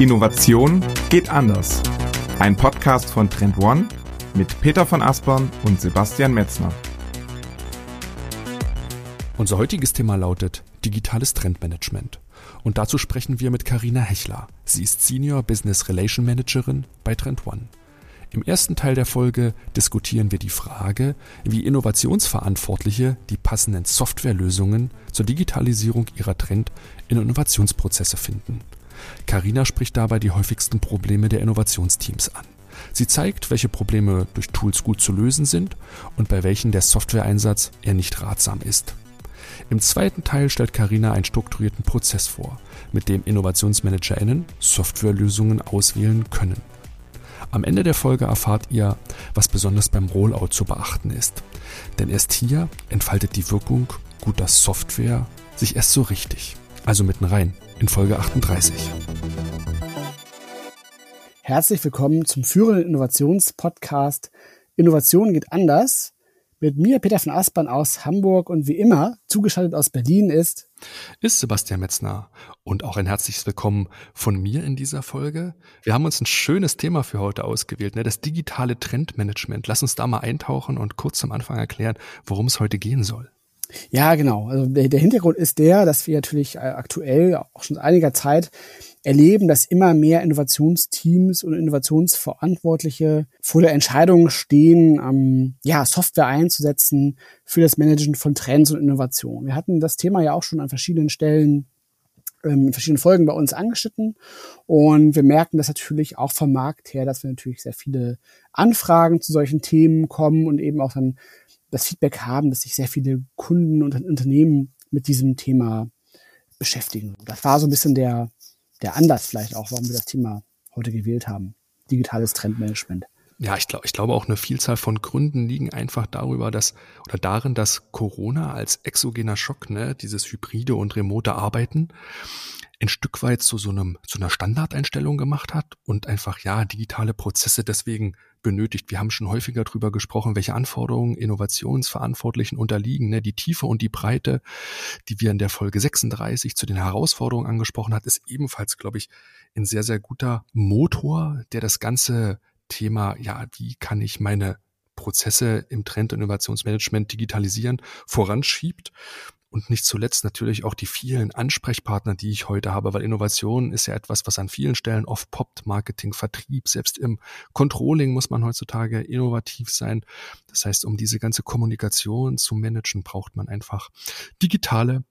Innovation geht anders. Ein Podcast von Trend One mit Peter von Aspern und Sebastian Metzner. Unser heutiges Thema lautet digitales Trendmanagement. Und dazu sprechen wir mit Karina Hechler. Sie ist Senior Business Relation Managerin bei Trend One. Im ersten Teil der Folge diskutieren wir die Frage, wie Innovationsverantwortliche die passenden Softwarelösungen zur Digitalisierung ihrer Trend- in Innovationsprozesse finden. Karina spricht dabei die häufigsten Probleme der Innovationsteams an. Sie zeigt, welche Probleme durch Tools gut zu lösen sind und bei welchen der Softwareeinsatz eher nicht ratsam ist. Im zweiten Teil stellt Karina einen strukturierten Prozess vor, mit dem InnovationsmanagerInnen Softwarelösungen auswählen können. Am Ende der Folge erfahrt ihr, was besonders beim Rollout zu beachten ist. Denn erst hier entfaltet die Wirkung guter Software sich erst so richtig. Also mitten rein in Folge 38. Herzlich willkommen zum führenden Innovationspodcast Innovation geht anders mit mir, Peter von Aspern aus Hamburg und wie immer zugeschaltet aus Berlin ist ist Sebastian Metzner und auch ein herzliches Willkommen von mir in dieser Folge. Wir haben uns ein schönes Thema für heute ausgewählt, ne? das digitale Trendmanagement. Lass uns da mal eintauchen und kurz am Anfang erklären, worum es heute gehen soll. Ja, genau. Also der, der Hintergrund ist der, dass wir natürlich äh, aktuell auch schon seit einiger Zeit erleben, dass immer mehr Innovationsteams und Innovationsverantwortliche vor der Entscheidung stehen, ähm, ja, Software einzusetzen für das Managen von Trends und Innovationen. Wir hatten das Thema ja auch schon an verschiedenen Stellen in verschiedenen Folgen bei uns angeschnitten. Und wir merken das natürlich auch vom Markt her, dass wir natürlich sehr viele Anfragen zu solchen Themen kommen und eben auch dann das Feedback haben, dass sich sehr viele Kunden und Unternehmen mit diesem Thema beschäftigen. Das war so ein bisschen der, der Anlass vielleicht auch, warum wir das Thema heute gewählt haben. Digitales Trendmanagement. Ja, ich glaube, ich glaube auch eine Vielzahl von Gründen liegen einfach darüber, dass oder darin, dass Corona als exogener Schock, ne, dieses hybride und remote Arbeiten ein Stück weit zu so einem zu einer Standardeinstellung gemacht hat und einfach ja digitale Prozesse deswegen benötigt. Wir haben schon häufiger darüber gesprochen, welche Anforderungen Innovationsverantwortlichen unterliegen. Ne? Die Tiefe und die Breite, die wir in der Folge 36 zu den Herausforderungen angesprochen hat, ist ebenfalls, glaube ich, ein sehr, sehr guter Motor, der das ganze Thema, ja, wie kann ich meine Prozesse im Trend- und Innovationsmanagement digitalisieren, voranschiebt und nicht zuletzt natürlich auch die vielen Ansprechpartner, die ich heute habe, weil Innovation ist ja etwas, was an vielen Stellen oft poppt, Marketing, Vertrieb, selbst im Controlling muss man heutzutage innovativ sein. Das heißt, um diese ganze Kommunikation zu managen, braucht man einfach digitale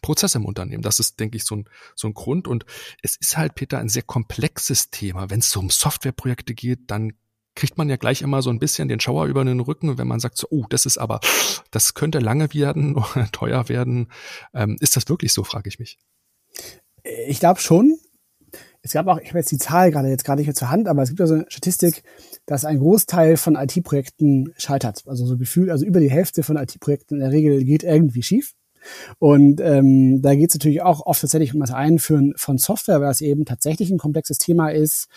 Prozesse im Unternehmen. Das ist, denke ich, so ein, so ein Grund. Und es ist halt, Peter, ein sehr komplexes Thema. Wenn es so um Softwareprojekte geht, dann kriegt man ja gleich immer so ein bisschen den Schauer über den Rücken, wenn man sagt so, oh, das ist aber, das könnte lange werden teuer werden. Ähm, ist das wirklich so, frage ich mich. Ich glaube schon. Es gab auch, ich habe jetzt die Zahl gerade jetzt gerade nicht mehr zur Hand, aber es gibt ja so eine Statistik, dass ein Großteil von IT-Projekten scheitert. Also so gefühlt, also über die Hälfte von IT-Projekten in der Regel geht irgendwie schief. Und ähm, da geht es natürlich auch oft tatsächlich um das Einführen von Software, weil das eben tatsächlich ein komplexes Thema ist,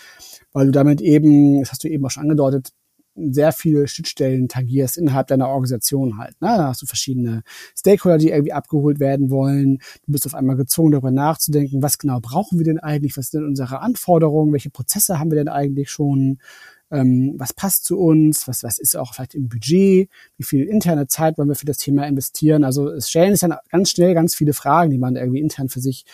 weil du damit eben, das hast du eben auch schon angedeutet, sehr viele Schnittstellen tagierst innerhalb deiner Organisation halt. Ne? Da hast du verschiedene Stakeholder, die irgendwie abgeholt werden wollen. Du bist auf einmal gezwungen, darüber nachzudenken, was genau brauchen wir denn eigentlich, was sind unsere Anforderungen, welche Prozesse haben wir denn eigentlich schon, ähm, was passt zu uns, was, was ist auch vielleicht im Budget, wie viel interne Zeit wollen wir für das Thema investieren. Also es stellen sich dann ganz schnell ganz viele Fragen, die man irgendwie intern für sich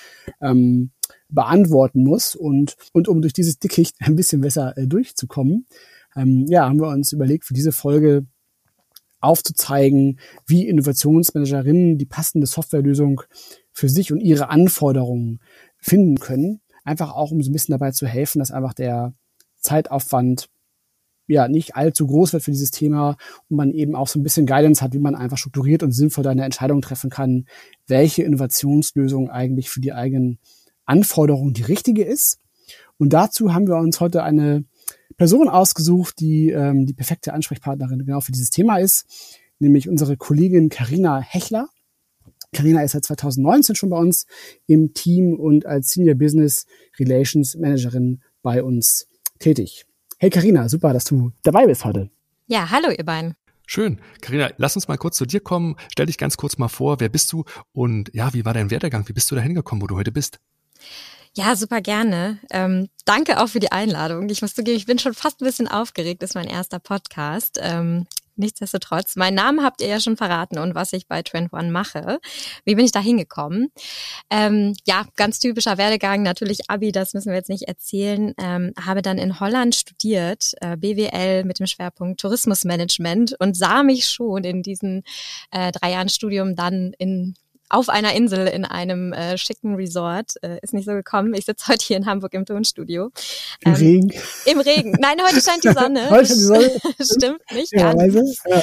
ähm, beantworten muss. Und, und um durch dieses Dickicht ein bisschen besser äh, durchzukommen, ähm, ja, haben wir uns überlegt, für diese Folge aufzuzeigen, wie Innovationsmanagerinnen die passende Softwarelösung für sich und ihre Anforderungen finden können. Einfach auch, um so ein bisschen dabei zu helfen, dass einfach der Zeitaufwand ja nicht allzu groß wird für dieses Thema und man eben auch so ein bisschen Guidance hat, wie man einfach strukturiert und sinnvoll eine Entscheidung treffen kann, welche Innovationslösung eigentlich für die eigenen Anforderungen die richtige ist. Und dazu haben wir uns heute eine Person ausgesucht, die ähm, die perfekte Ansprechpartnerin genau für dieses Thema ist, nämlich unsere Kollegin Karina Hechler. Karina ist seit 2019 schon bei uns im Team und als Senior Business Relations Managerin bei uns tätig. Hey Karina, super, dass du dabei bist heute. Ja, hallo ihr beiden. Schön. Karina, lass uns mal kurz zu dir kommen. Stell dich ganz kurz mal vor, wer bist du und ja, wie war dein Werdegang? Wie bist du da hingekommen, wo du heute bist? Ja, super gerne. Ähm, danke auch für die Einladung. Ich muss zugeben, ich bin schon fast ein bisschen aufgeregt. Das ist mein erster Podcast. Ähm, nichtsdestotrotz, meinen Namen habt ihr ja schon verraten und was ich bei Trend One mache. Wie bin ich da hingekommen? Ähm, ja, ganz typischer Werdegang. Natürlich Abi, das müssen wir jetzt nicht erzählen. Ähm, habe dann in Holland studiert, äh, BWL mit dem Schwerpunkt Tourismusmanagement und sah mich schon in diesen äh, drei Jahren Studium dann in auf einer Insel in einem äh, schicken Resort. Äh, ist nicht so gekommen. Ich sitze heute hier in Hamburg im Tonstudio. Im ähm, Regen? Im Regen. Nein, heute scheint die Sonne. heute scheint die Sonne. Stimmt nicht. Ja, ja.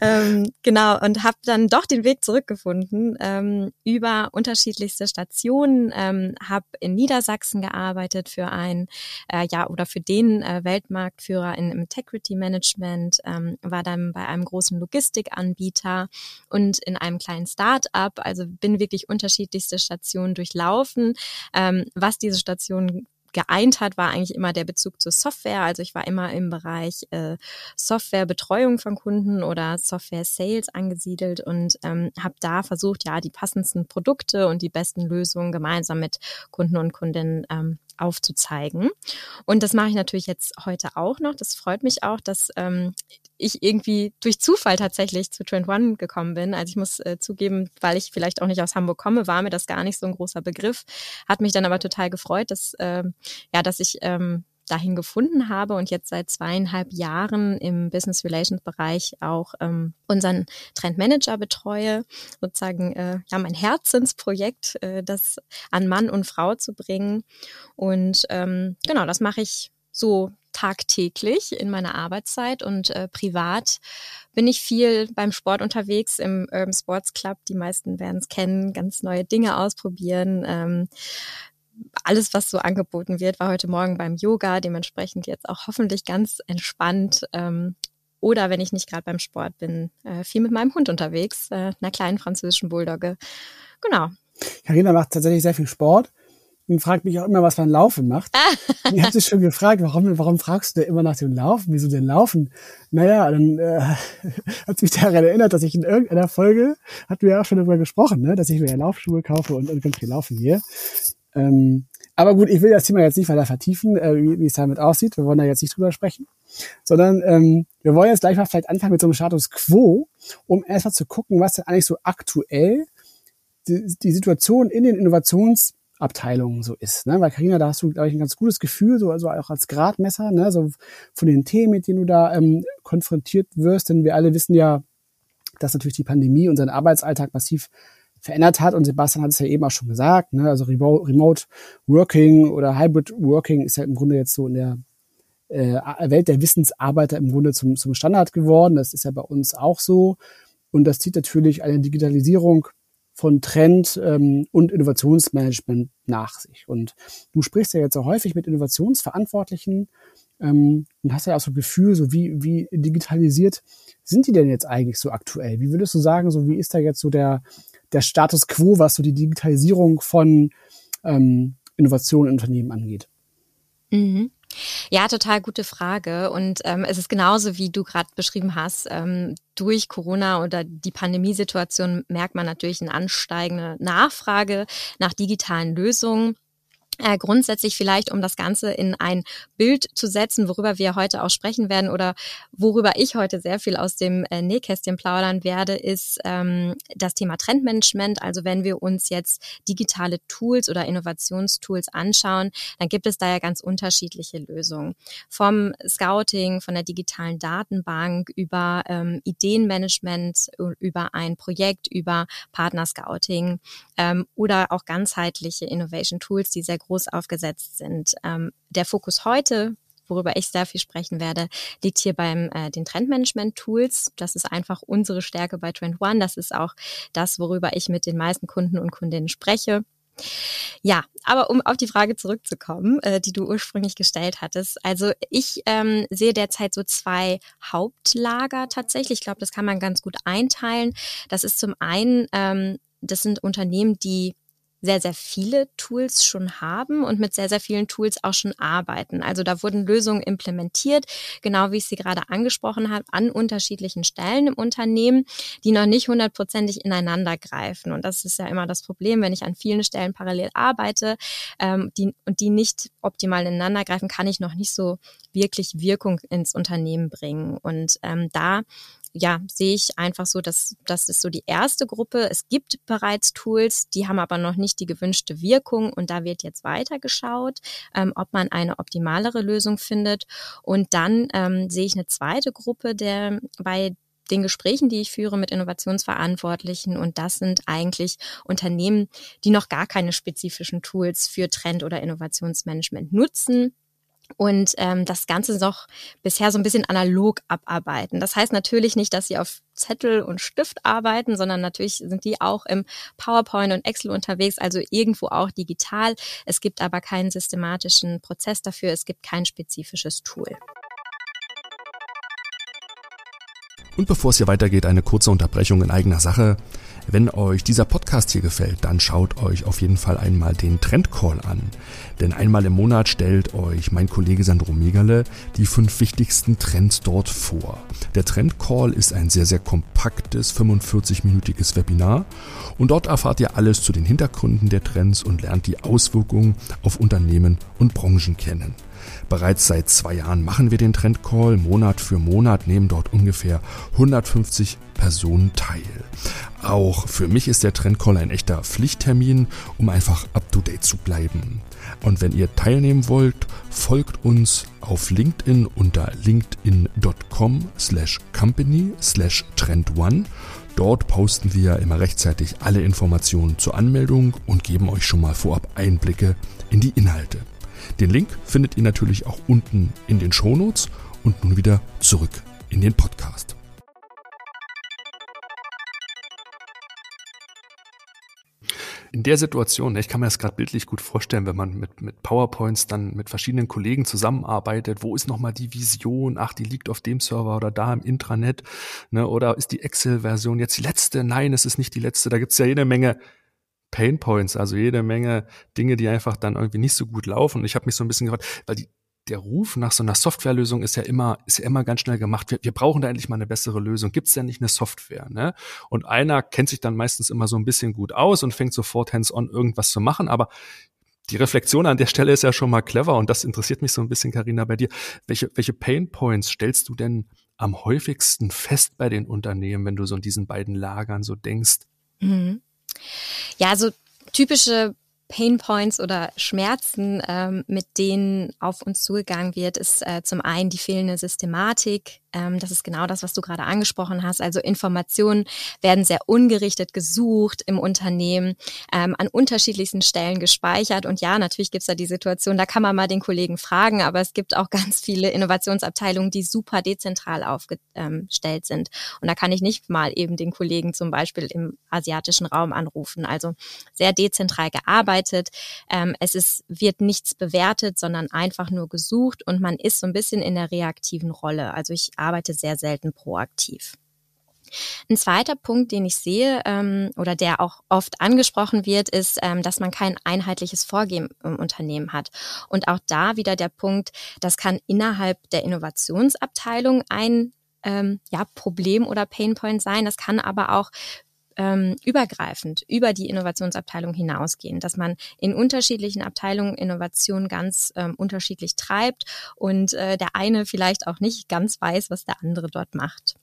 ähm, genau, und habe dann doch den Weg zurückgefunden ähm, über unterschiedlichste Stationen. Ähm, habe in Niedersachsen gearbeitet für ein, äh, ja, oder für den äh, Weltmarktführer in Integrity Management, ähm, war dann bei einem großen Logistikanbieter und in einem kleinen Start-up also bin wirklich unterschiedlichste Stationen durchlaufen. Ähm, was diese Stationen geeint hat, war eigentlich immer der Bezug zur Software. Also ich war immer im Bereich äh, Softwarebetreuung von Kunden oder Software Sales angesiedelt und ähm, habe da versucht, ja, die passendsten Produkte und die besten Lösungen gemeinsam mit Kunden und Kundinnen ähm, aufzuzeigen. Und das mache ich natürlich jetzt heute auch noch. Das freut mich auch, dass ähm, ich irgendwie durch Zufall tatsächlich zu Trend One gekommen bin. Also ich muss äh, zugeben, weil ich vielleicht auch nicht aus Hamburg komme, war mir das gar nicht so ein großer Begriff. Hat mich dann aber total gefreut, dass äh, ja, dass ich ähm, dahin gefunden habe und jetzt seit zweieinhalb Jahren im Business Relations Bereich auch ähm, unseren Trendmanager betreue, sozusagen äh, ja mein Herzensprojekt, äh, das an Mann und Frau zu bringen. Und ähm, genau, das mache ich so tagtäglich in meiner Arbeitszeit und äh, privat bin ich viel beim Sport unterwegs im Urban Sports Club. Die meisten werden es kennen, ganz neue Dinge ausprobieren. Ähm, alles, was so angeboten wird, war heute Morgen beim Yoga, dementsprechend jetzt auch hoffentlich ganz entspannt. Ähm, oder wenn ich nicht gerade beim Sport bin, äh, viel mit meinem Hund unterwegs, äh, einer kleinen französischen Bulldogge. Genau. Karina macht tatsächlich sehr viel Sport und fragt mich auch immer, was man Laufen macht. ich habe sich schon gefragt, warum, warum fragst du immer nach dem Laufen? Wieso denn Laufen? Naja, dann äh, hat mich daran erinnert, dass ich in irgendeiner Folge, hatten wir ja auch schon darüber gesprochen, ne, dass ich mir ja Laufschuhe kaufe und, und ganz viel laufen hier. Ähm, aber gut, ich will das Thema jetzt nicht weiter vertiefen, äh, wie, wie es damit aussieht. Wir wollen da jetzt nicht drüber sprechen, sondern ähm, wir wollen jetzt gleich mal vielleicht anfangen mit so einem Status Quo, um erstmal zu gucken, was denn eigentlich so aktuell die, die Situation in den Innovationsabteilungen so ist. Ne? Weil Karina, da hast du, glaube ich, ein ganz gutes Gefühl, so also auch als Gradmesser, ne? so von den Themen, mit denen du da ähm, konfrontiert wirst. Denn wir alle wissen ja, dass natürlich die Pandemie unseren Arbeitsalltag massiv verändert hat. Und Sebastian hat es ja eben auch schon gesagt, ne? also Remote Working oder Hybrid Working ist ja im Grunde jetzt so in der äh, Welt der Wissensarbeiter im Grunde zum, zum Standard geworden. Das ist ja bei uns auch so. Und das zieht natürlich eine Digitalisierung von Trend ähm, und Innovationsmanagement nach sich. Und du sprichst ja jetzt so häufig mit Innovationsverantwortlichen ähm, und hast ja auch so ein Gefühl, so wie, wie digitalisiert sind die denn jetzt eigentlich so aktuell? Wie würdest du sagen, so wie ist da jetzt so der, der Status quo, was so die Digitalisierung von ähm, Innovationen in Unternehmen angeht? Mhm. Ja, total gute Frage. Und ähm, es ist genauso, wie du gerade beschrieben hast. Ähm, durch Corona oder die Pandemiesituation merkt man natürlich eine ansteigende Nachfrage nach digitalen Lösungen. Äh, grundsätzlich vielleicht, um das Ganze in ein Bild zu setzen, worüber wir heute auch sprechen werden oder worüber ich heute sehr viel aus dem äh, Nähkästchen plaudern werde, ist ähm, das Thema Trendmanagement. Also wenn wir uns jetzt digitale Tools oder Innovationstools anschauen, dann gibt es da ja ganz unterschiedliche Lösungen. Vom Scouting, von der digitalen Datenbank über ähm, Ideenmanagement, über ein Projekt, über Partnerscouting ähm, oder auch ganzheitliche Innovation Tools, die sehr groß aufgesetzt sind. Ähm, der Fokus heute worüber ich sehr viel sprechen werde, liegt hier beim äh, den Trendmanagement-Tools. Das ist einfach unsere Stärke bei Trend One. Das ist auch das, worüber ich mit den meisten Kunden und Kundinnen spreche. Ja, aber um auf die Frage zurückzukommen, äh, die du ursprünglich gestellt hattest. Also ich ähm, sehe derzeit so zwei Hauptlager tatsächlich. Ich glaube, das kann man ganz gut einteilen. Das ist zum einen, ähm, das sind Unternehmen, die sehr, sehr viele Tools schon haben und mit sehr, sehr vielen Tools auch schon arbeiten. Also da wurden Lösungen implementiert, genau wie ich sie gerade angesprochen habe, an unterschiedlichen Stellen im Unternehmen, die noch nicht hundertprozentig ineinander greifen. Und das ist ja immer das Problem, wenn ich an vielen Stellen parallel arbeite ähm, die, und die nicht optimal ineinander greifen, kann ich noch nicht so wirklich Wirkung ins Unternehmen bringen. Und ähm, da ja, sehe ich einfach so, dass das ist so die erste Gruppe. Es gibt bereits Tools, die haben aber noch nicht die gewünschte Wirkung und da wird jetzt weitergeschaut, ähm, ob man eine optimalere Lösung findet. Und dann ähm, sehe ich eine zweite Gruppe, der bei den Gesprächen, die ich führe mit Innovationsverantwortlichen. Und das sind eigentlich Unternehmen, die noch gar keine spezifischen Tools für Trend- oder Innovationsmanagement nutzen und ähm, das Ganze noch bisher so ein bisschen analog abarbeiten. Das heißt natürlich nicht, dass sie auf Zettel und Stift arbeiten, sondern natürlich sind die auch im PowerPoint und Excel unterwegs, also irgendwo auch digital. Es gibt aber keinen systematischen Prozess dafür, es gibt kein spezifisches Tool. Und bevor es hier weitergeht, eine kurze Unterbrechung in eigener Sache. Wenn euch dieser Podcast hier gefällt, dann schaut euch auf jeden Fall einmal den Trendcall an. Denn einmal im Monat stellt euch mein Kollege Sandro Megale die fünf wichtigsten Trends dort vor. Der Trendcall ist ein sehr, sehr kompaktes 45-minütiges Webinar und dort erfahrt ihr alles zu den Hintergründen der Trends und lernt die Auswirkungen auf Unternehmen und Branchen kennen. Bereits seit zwei Jahren machen wir den Trendcall. Monat für Monat nehmen dort ungefähr 150 Personen teil. Auch für mich ist der Trendcall ein echter Pflichttermin, um einfach up-to-date zu bleiben. Und wenn ihr teilnehmen wollt, folgt uns auf LinkedIn unter linkedin.com slash company slash trendone. Dort posten wir immer rechtzeitig alle Informationen zur Anmeldung und geben euch schon mal vorab Einblicke in die Inhalte. Den Link findet ihr natürlich auch unten in den Shownotes und nun wieder zurück in den Podcast. in der Situation, ich kann mir das gerade bildlich gut vorstellen, wenn man mit, mit PowerPoints dann mit verschiedenen Kollegen zusammenarbeitet, wo ist nochmal die Vision? Ach, die liegt auf dem Server oder da im Intranet, ne? Oder ist die Excel-Version jetzt die letzte? Nein, es ist nicht die letzte. Da gibt's ja jede Menge Pain Points, also jede Menge Dinge, die einfach dann irgendwie nicht so gut laufen. Und ich habe mich so ein bisschen gefragt, weil die, der Ruf nach so einer Softwarelösung ist ja immer, ist ja immer ganz schnell gemacht. Wir, wir brauchen da endlich mal eine bessere Lösung. Gibt es denn nicht eine Software? Ne? Und einer kennt sich dann meistens immer so ein bisschen gut aus und fängt sofort hands-on irgendwas zu machen. Aber die Reflexion an der Stelle ist ja schon mal clever und das interessiert mich so ein bisschen, Karina, bei dir. Welche, welche Pain Points stellst du denn am häufigsten fest bei den Unternehmen, wenn du so in diesen beiden Lagern so denkst? Mhm. Ja, also typische Pain Points oder Schmerzen, ähm, mit denen auf uns zugegangen wird, ist äh, zum einen die fehlende Systematik, das ist genau das, was du gerade angesprochen hast. Also Informationen werden sehr ungerichtet gesucht im Unternehmen, ähm, an unterschiedlichsten Stellen gespeichert. Und ja, natürlich gibt es da die Situation, da kann man mal den Kollegen fragen, aber es gibt auch ganz viele Innovationsabteilungen, die super dezentral aufgestellt sind. Und da kann ich nicht mal eben den Kollegen zum Beispiel im asiatischen Raum anrufen. Also sehr dezentral gearbeitet. Ähm, es ist, wird nichts bewertet, sondern einfach nur gesucht und man ist so ein bisschen in der reaktiven Rolle. Also ich arbeite sehr selten proaktiv. Ein zweiter Punkt, den ich sehe ähm, oder der auch oft angesprochen wird, ist, ähm, dass man kein einheitliches Vorgehen im Unternehmen hat. Und auch da wieder der Punkt, das kann innerhalb der Innovationsabteilung ein ähm, ja, Problem oder Painpoint sein. Das kann aber auch ähm, übergreifend über die Innovationsabteilung hinausgehen, dass man in unterschiedlichen Abteilungen Innovation ganz ähm, unterschiedlich treibt und äh, der eine vielleicht auch nicht ganz weiß, was der andere dort macht.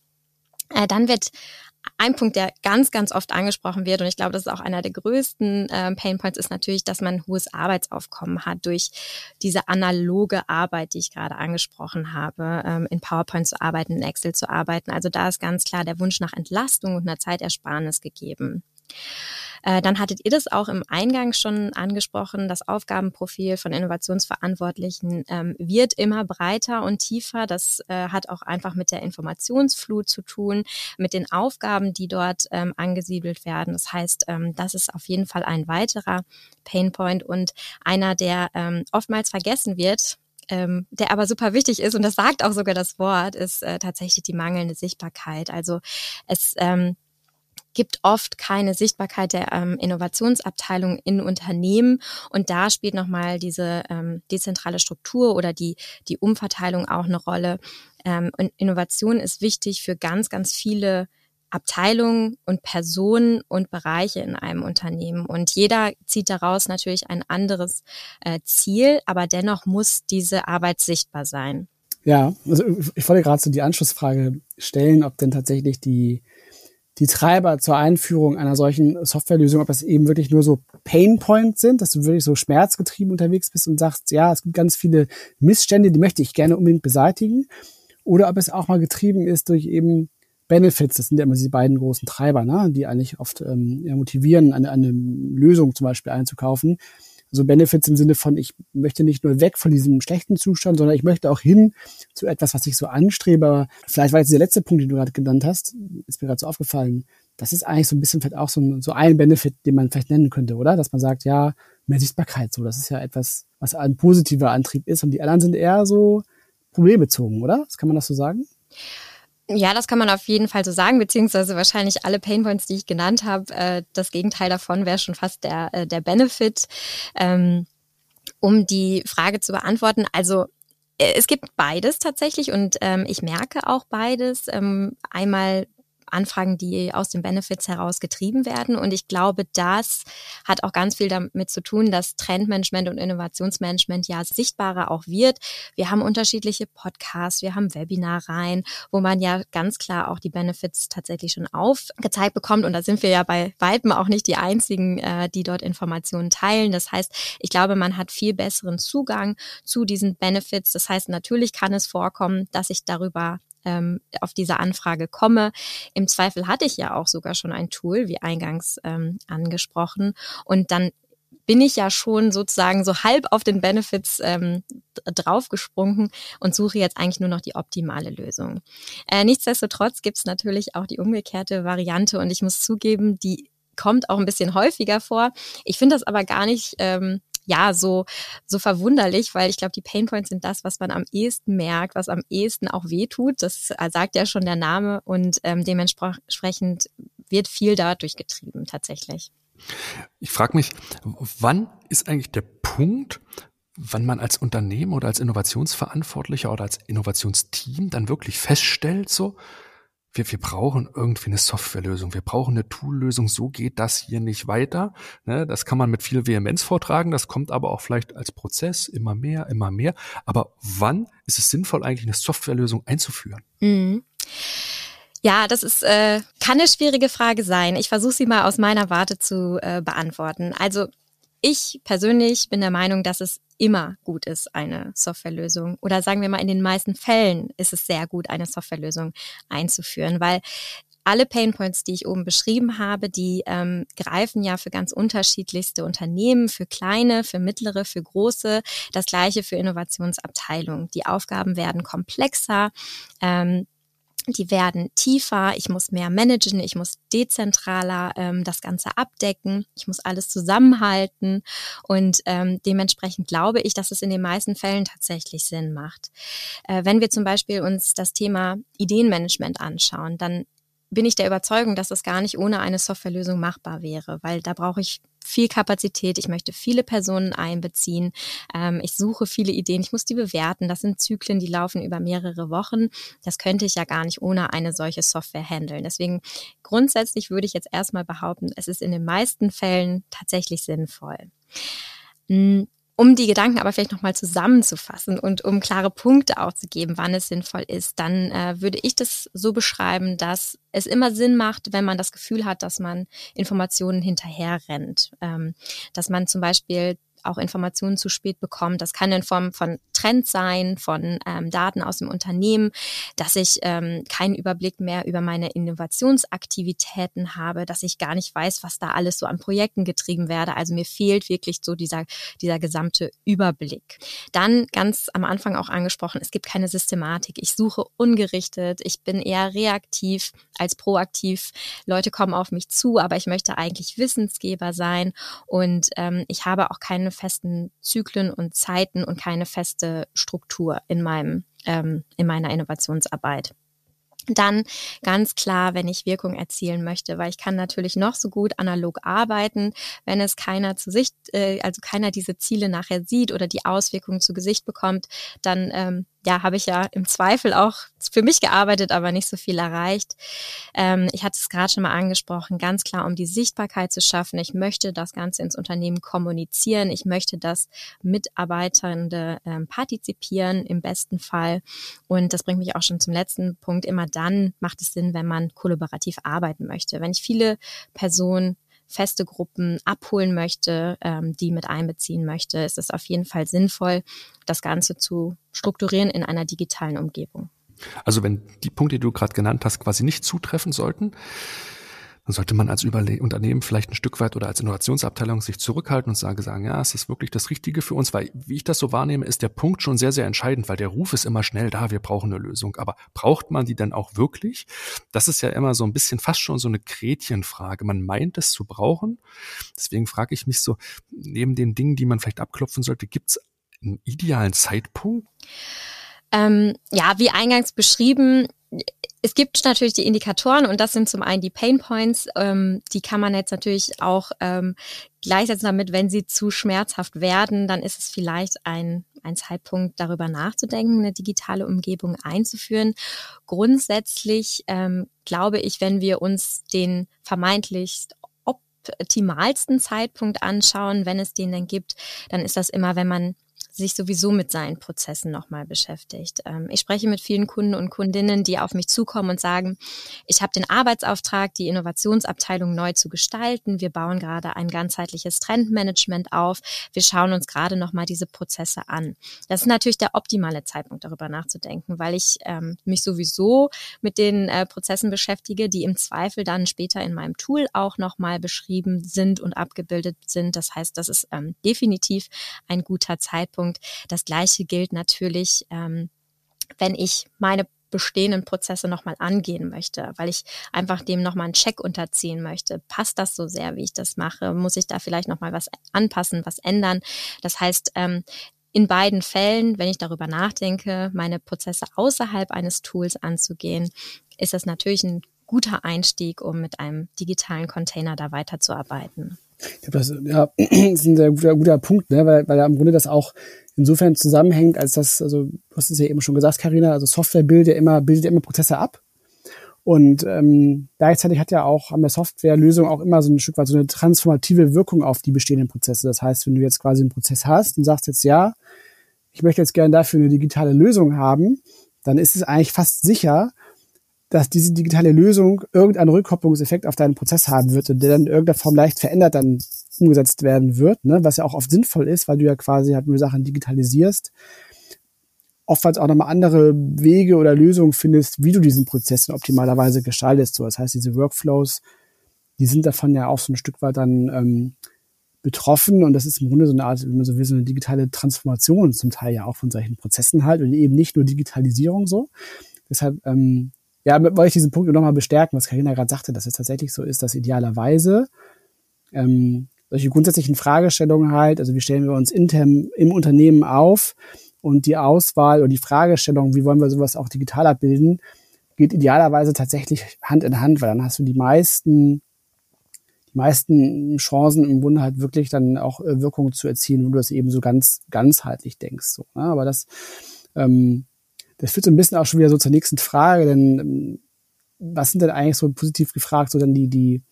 Äh, dann wird ein Punkt, der ganz, ganz oft angesprochen wird, und ich glaube, das ist auch einer der größten äh, Painpoints, ist natürlich, dass man ein hohes Arbeitsaufkommen hat durch diese analoge Arbeit, die ich gerade angesprochen habe, ähm, in PowerPoint zu arbeiten, in Excel zu arbeiten. Also da ist ganz klar der Wunsch nach Entlastung und einer Zeitersparnis gegeben. Äh, dann hattet ihr das auch im Eingang schon angesprochen. Das Aufgabenprofil von Innovationsverantwortlichen ähm, wird immer breiter und tiefer. Das äh, hat auch einfach mit der Informationsflut zu tun, mit den Aufgaben, die dort ähm, angesiedelt werden. Das heißt, ähm, das ist auf jeden Fall ein weiterer Painpoint und einer, der ähm, oftmals vergessen wird, ähm, der aber super wichtig ist, und das sagt auch sogar das Wort, ist äh, tatsächlich die mangelnde Sichtbarkeit. Also es ähm, gibt oft keine Sichtbarkeit der ähm, Innovationsabteilung in Unternehmen und da spielt nochmal diese ähm, dezentrale Struktur oder die, die Umverteilung auch eine Rolle. Ähm, und Innovation ist wichtig für ganz, ganz viele Abteilungen und Personen und Bereiche in einem Unternehmen. Und jeder zieht daraus natürlich ein anderes äh, Ziel, aber dennoch muss diese Arbeit sichtbar sein. Ja, also ich wollte gerade so die Anschlussfrage stellen, ob denn tatsächlich die, die Treiber zur Einführung einer solchen Softwarelösung, ob das eben wirklich nur so Pain Points sind, dass du wirklich so schmerzgetrieben unterwegs bist und sagst, ja, es gibt ganz viele Missstände, die möchte ich gerne unbedingt beseitigen. Oder ob es auch mal getrieben ist durch eben Benefits, das sind ja immer diese beiden großen Treiber, ne, die eigentlich oft ähm, motivieren, eine, eine Lösung zum Beispiel einzukaufen. Also Benefits im Sinne von, ich möchte nicht nur weg von diesem schlechten Zustand, sondern ich möchte auch hin zu etwas, was ich so anstrebe. Aber vielleicht war jetzt der letzte Punkt, den du gerade genannt hast, ist mir gerade so aufgefallen. Das ist eigentlich so ein bisschen vielleicht auch so ein, so ein Benefit, den man vielleicht nennen könnte, oder? Dass man sagt, ja, mehr Sichtbarkeit, so. Das ist ja etwas, was ein positiver Antrieb ist. Und die anderen sind eher so problembezogen, oder? Das kann man das so sagen? Ja, das kann man auf jeden Fall so sagen, beziehungsweise wahrscheinlich alle Painpoints, die ich genannt habe. Äh, das Gegenteil davon wäre schon fast der, äh, der Benefit. Ähm, um die Frage zu beantworten, also äh, es gibt beides tatsächlich und ähm, ich merke auch beides. Ähm, einmal Anfragen, die aus den Benefits heraus getrieben werden. Und ich glaube, das hat auch ganz viel damit zu tun, dass Trendmanagement und Innovationsmanagement ja sichtbarer auch wird. Wir haben unterschiedliche Podcasts, wir haben Webinareien, wo man ja ganz klar auch die Benefits tatsächlich schon aufgezeigt bekommt. Und da sind wir ja bei weitem auch nicht die einzigen, äh, die dort Informationen teilen. Das heißt, ich glaube, man hat viel besseren Zugang zu diesen Benefits. Das heißt, natürlich kann es vorkommen, dass ich darüber ähm, auf diese Anfrage komme. Im Zweifel hatte ich ja auch sogar schon ein Tool, wie eingangs ähm, angesprochen. Und dann bin ich ja schon sozusagen so halb auf den Benefits ähm, draufgesprungen und suche jetzt eigentlich nur noch die optimale Lösung. Äh, nichtsdestotrotz gibt es natürlich auch die umgekehrte Variante und ich muss zugeben, die kommt auch ein bisschen häufiger vor. Ich finde das aber gar nicht ähm, ja so, so verwunderlich, weil ich glaube, die Painpoints sind das, was man am ehesten merkt, was am ehesten auch wehtut. Das sagt ja schon der Name und ähm, dementsprechend wird viel dadurch getrieben tatsächlich. Ich frage mich, wann ist eigentlich der Punkt, wann man als Unternehmen oder als Innovationsverantwortlicher oder als Innovationsteam dann wirklich feststellt, so, wir, wir brauchen irgendwie eine Softwarelösung, wir brauchen eine Toollösung, so geht das hier nicht weiter. Ne, das kann man mit viel Vehemenz vortragen, das kommt aber auch vielleicht als Prozess immer mehr, immer mehr. Aber wann ist es sinnvoll, eigentlich eine Softwarelösung einzuführen? Mhm. Ja, das ist äh, kann eine schwierige Frage sein. Ich versuche sie mal aus meiner Warte zu äh, beantworten. Also ich persönlich bin der Meinung, dass es immer gut ist, eine Softwarelösung. Oder sagen wir mal, in den meisten Fällen ist es sehr gut, eine Softwarelösung einzuführen, weil alle Painpoints, die ich oben beschrieben habe, die ähm, greifen ja für ganz unterschiedlichste Unternehmen, für kleine, für mittlere, für große. Das gleiche für Innovationsabteilungen. Die Aufgaben werden komplexer. Ähm, die werden tiefer, ich muss mehr managen, ich muss dezentraler ähm, das Ganze abdecken, ich muss alles zusammenhalten und ähm, dementsprechend glaube ich, dass es in den meisten Fällen tatsächlich Sinn macht. Äh, wenn wir zum Beispiel uns das Thema Ideenmanagement anschauen, dann bin ich der Überzeugung, dass das gar nicht ohne eine Softwarelösung machbar wäre, weil da brauche ich viel Kapazität, ich möchte viele Personen einbeziehen, ähm, ich suche viele Ideen, ich muss die bewerten. Das sind Zyklen, die laufen über mehrere Wochen. Das könnte ich ja gar nicht ohne eine solche Software handeln. Deswegen grundsätzlich würde ich jetzt erstmal behaupten, es ist in den meisten Fällen tatsächlich sinnvoll. Hm, um die Gedanken aber vielleicht nochmal zusammenzufassen und um klare Punkte auch zu geben, wann es sinnvoll ist, dann äh, würde ich das so beschreiben, dass es immer Sinn macht, wenn man das Gefühl hat, dass man Informationen hinterher rennt. Ähm, dass man zum Beispiel auch Informationen zu spät bekommt. Das kann in Form von Trends sein, von ähm, Daten aus dem Unternehmen, dass ich ähm, keinen Überblick mehr über meine Innovationsaktivitäten habe, dass ich gar nicht weiß, was da alles so an Projekten getrieben werde. Also mir fehlt wirklich so dieser, dieser gesamte Überblick. Dann ganz am Anfang auch angesprochen, es gibt keine Systematik. Ich suche ungerichtet, ich bin eher reaktiv als proaktiv. Leute kommen auf mich zu, aber ich möchte eigentlich Wissensgeber sein und ähm, ich habe auch keine festen Zyklen und Zeiten und keine feste Struktur in meinem ähm, in meiner Innovationsarbeit. Dann ganz klar, wenn ich Wirkung erzielen möchte, weil ich kann natürlich noch so gut analog arbeiten, wenn es keiner zu Sicht, äh, also keiner diese Ziele nachher sieht oder die Auswirkungen zu Gesicht bekommt, dann ähm, ja, habe ich ja im Zweifel auch für mich gearbeitet, aber nicht so viel erreicht. Ähm, ich hatte es gerade schon mal angesprochen, ganz klar, um die Sichtbarkeit zu schaffen. Ich möchte das Ganze ins Unternehmen kommunizieren. Ich möchte, dass Mitarbeitende ähm, partizipieren im besten Fall. Und das bringt mich auch schon zum letzten Punkt. Immer dann macht es Sinn, wenn man kollaborativ arbeiten möchte. Wenn ich viele Personen feste Gruppen abholen möchte, ähm, die mit einbeziehen möchte, ist es auf jeden Fall sinnvoll, das Ganze zu strukturieren in einer digitalen Umgebung. Also wenn die Punkte, die du gerade genannt hast, quasi nicht zutreffen sollten, dann sollte man als Überle Unternehmen vielleicht ein Stück weit oder als Innovationsabteilung sich zurückhalten und sagen, sagen, ja, ist wirklich das Richtige für uns, weil wie ich das so wahrnehme, ist der Punkt schon sehr, sehr entscheidend, weil der Ruf ist immer schnell da, wir brauchen eine Lösung. Aber braucht man die dann auch wirklich? Das ist ja immer so ein bisschen fast schon so eine Gretchenfrage. Man meint es zu brauchen. Deswegen frage ich mich so, neben den Dingen, die man vielleicht abklopfen sollte, gibt es einen idealen Zeitpunkt? Ähm, ja, wie eingangs beschrieben, es gibt natürlich die Indikatoren und das sind zum einen die Pain Points. Ähm, die kann man jetzt natürlich auch ähm, gleichsetzen damit, wenn sie zu schmerzhaft werden, dann ist es vielleicht ein, ein Zeitpunkt, darüber nachzudenken, eine digitale Umgebung einzuführen. Grundsätzlich ähm, glaube ich, wenn wir uns den vermeintlich optimalsten Zeitpunkt anschauen, wenn es den denn gibt, dann ist das immer, wenn man sich sowieso mit seinen Prozessen nochmal beschäftigt. Ähm, ich spreche mit vielen Kunden und Kundinnen, die auf mich zukommen und sagen, ich habe den Arbeitsauftrag, die Innovationsabteilung neu zu gestalten. Wir bauen gerade ein ganzheitliches Trendmanagement auf. Wir schauen uns gerade nochmal diese Prozesse an. Das ist natürlich der optimale Zeitpunkt, darüber nachzudenken, weil ich ähm, mich sowieso mit den äh, Prozessen beschäftige, die im Zweifel dann später in meinem Tool auch nochmal beschrieben sind und abgebildet sind. Das heißt, das ist ähm, definitiv ein guter Zeitpunkt, Punkt. Das Gleiche gilt natürlich, ähm, wenn ich meine bestehenden Prozesse nochmal angehen möchte, weil ich einfach dem nochmal einen Check unterziehen möchte. Passt das so sehr, wie ich das mache? Muss ich da vielleicht nochmal was anpassen, was ändern? Das heißt, ähm, in beiden Fällen, wenn ich darüber nachdenke, meine Prozesse außerhalb eines Tools anzugehen, ist das natürlich ein guter Einstieg, um mit einem digitalen Container da weiterzuarbeiten. Ich glaube, das, ja, ist ein sehr guter, guter Punkt, ne? weil, weil ja im Grunde das auch insofern zusammenhängt, als das, also du hast es ja eben schon gesagt, Karina, also Software bildet ja immer, bildet ja immer Prozesse ab. Und ähm, gleichzeitig hat ja auch an der Softwarelösung auch immer so ein Stück weit so eine transformative Wirkung auf die bestehenden Prozesse. Das heißt, wenn du jetzt quasi einen Prozess hast und sagst jetzt ja, ich möchte jetzt gerne dafür eine digitale Lösung haben, dann ist es eigentlich fast sicher, dass diese digitale Lösung irgendeinen Rückkopplungseffekt auf deinen Prozess haben wird und der dann in irgendeiner Form leicht verändert dann umgesetzt werden wird, ne? was ja auch oft sinnvoll ist, weil du ja quasi halt nur Sachen digitalisierst, oftmals auch nochmal andere Wege oder Lösungen findest, wie du diesen Prozess in optimaler Weise gestaltest. So, das heißt, diese Workflows, die sind davon ja auch so ein Stück weit dann ähm, betroffen und das ist im Grunde so eine Art, wenn man so will, so eine digitale Transformation zum Teil ja auch von solchen Prozessen halt und eben nicht nur Digitalisierung so. Deshalb ähm, ja, wollte ich diesen Punkt nochmal bestärken, was Karina gerade sagte, dass es tatsächlich so ist, dass idealerweise ähm, solche grundsätzlichen Fragestellungen halt, also wie stellen wir uns intern im Unternehmen auf und die Auswahl oder die Fragestellung, wie wollen wir sowas auch digital abbilden, geht idealerweise tatsächlich Hand in Hand, weil dann hast du die meisten die meisten Chancen im Grunde halt wirklich dann auch äh, Wirkung zu erzielen, wo du das eben so ganz ganzheitlich denkst. So, ne? Aber das ähm, das führt so ein bisschen auch schon wieder so zur nächsten Frage, denn ähm, was sind denn eigentlich so positiv gefragt, so dann die, die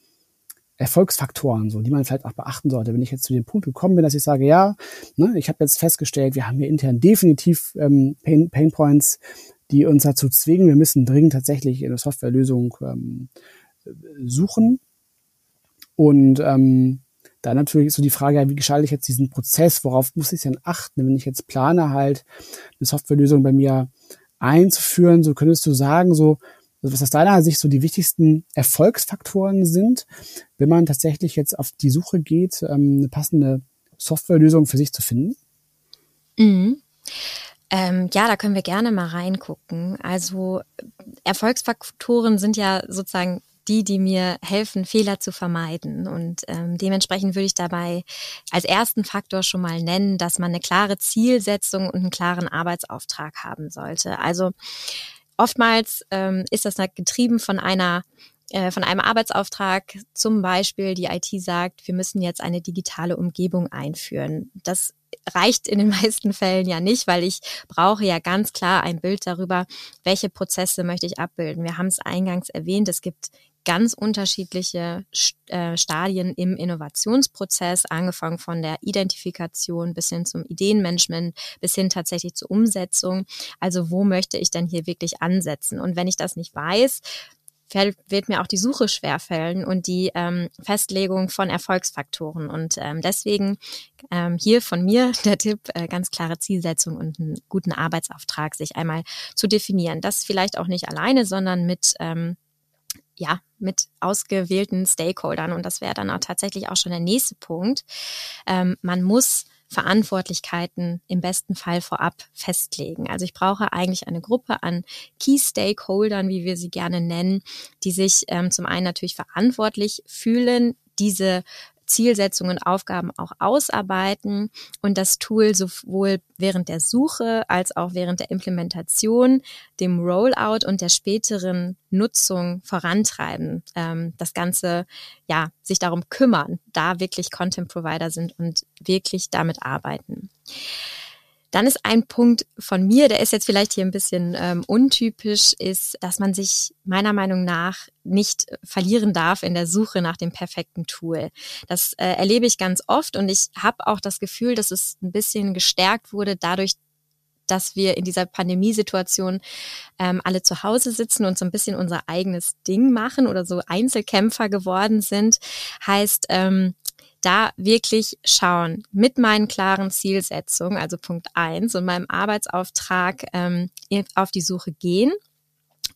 Erfolgsfaktoren, so, die man vielleicht auch beachten sollte, wenn ich jetzt zu dem Punkt gekommen bin, dass ich sage, ja, ne, ich habe jetzt festgestellt, wir haben hier intern definitiv ähm, Pain, Pain Points, die uns dazu zwingen, wir müssen dringend tatsächlich eine Softwarelösung ähm, suchen. Und ähm, dann natürlich ist so die Frage, wie gestalte ich jetzt diesen Prozess, worauf muss ich denn achten, wenn ich jetzt plane, halt eine Softwarelösung bei mir einzuführen, so könntest du sagen, so, was aus deiner Sicht so die wichtigsten Erfolgsfaktoren sind, wenn man tatsächlich jetzt auf die Suche geht, ähm, eine passende Softwarelösung für sich zu finden? Mhm. Ähm, ja, da können wir gerne mal reingucken. Also Erfolgsfaktoren sind ja sozusagen die, die mir helfen, Fehler zu vermeiden. Und ähm, dementsprechend würde ich dabei als ersten Faktor schon mal nennen, dass man eine klare Zielsetzung und einen klaren Arbeitsauftrag haben sollte. Also oftmals ähm, ist das getrieben von einer äh, von einem Arbeitsauftrag, zum Beispiel die IT sagt, wir müssen jetzt eine digitale Umgebung einführen. Das reicht in den meisten Fällen ja nicht, weil ich brauche ja ganz klar ein Bild darüber, welche Prozesse möchte ich abbilden. Wir haben es eingangs erwähnt, es gibt ganz unterschiedliche äh, Stadien im Innovationsprozess, angefangen von der Identifikation bis hin zum Ideenmanagement, bis hin tatsächlich zur Umsetzung. Also wo möchte ich denn hier wirklich ansetzen? Und wenn ich das nicht weiß, wird mir auch die Suche schwerfällen und die ähm, Festlegung von Erfolgsfaktoren. Und ähm, deswegen ähm, hier von mir der Tipp, äh, ganz klare Zielsetzung und einen guten Arbeitsauftrag sich einmal zu definieren. Das vielleicht auch nicht alleine, sondern mit ähm, ja, mit ausgewählten Stakeholdern. Und das wäre dann auch tatsächlich auch schon der nächste Punkt. Ähm, man muss Verantwortlichkeiten im besten Fall vorab festlegen. Also ich brauche eigentlich eine Gruppe an Key Stakeholdern, wie wir sie gerne nennen, die sich ähm, zum einen natürlich verantwortlich fühlen, diese Zielsetzungen und Aufgaben auch ausarbeiten und das Tool sowohl während der Suche als auch während der Implementation, dem Rollout und der späteren Nutzung vorantreiben. Ähm, das Ganze, ja, sich darum kümmern, da wirklich Content Provider sind und wirklich damit arbeiten. Dann ist ein Punkt von mir, der ist jetzt vielleicht hier ein bisschen ähm, untypisch, ist, dass man sich meiner Meinung nach nicht verlieren darf in der Suche nach dem perfekten Tool. Das äh, erlebe ich ganz oft und ich habe auch das Gefühl, dass es ein bisschen gestärkt wurde dadurch, dass wir in dieser Pandemiesituation ähm, alle zu Hause sitzen und so ein bisschen unser eigenes Ding machen oder so Einzelkämpfer geworden sind, heißt, ähm, da wirklich schauen mit meinen klaren Zielsetzungen, also Punkt eins und meinem Arbeitsauftrag ähm, auf die Suche gehen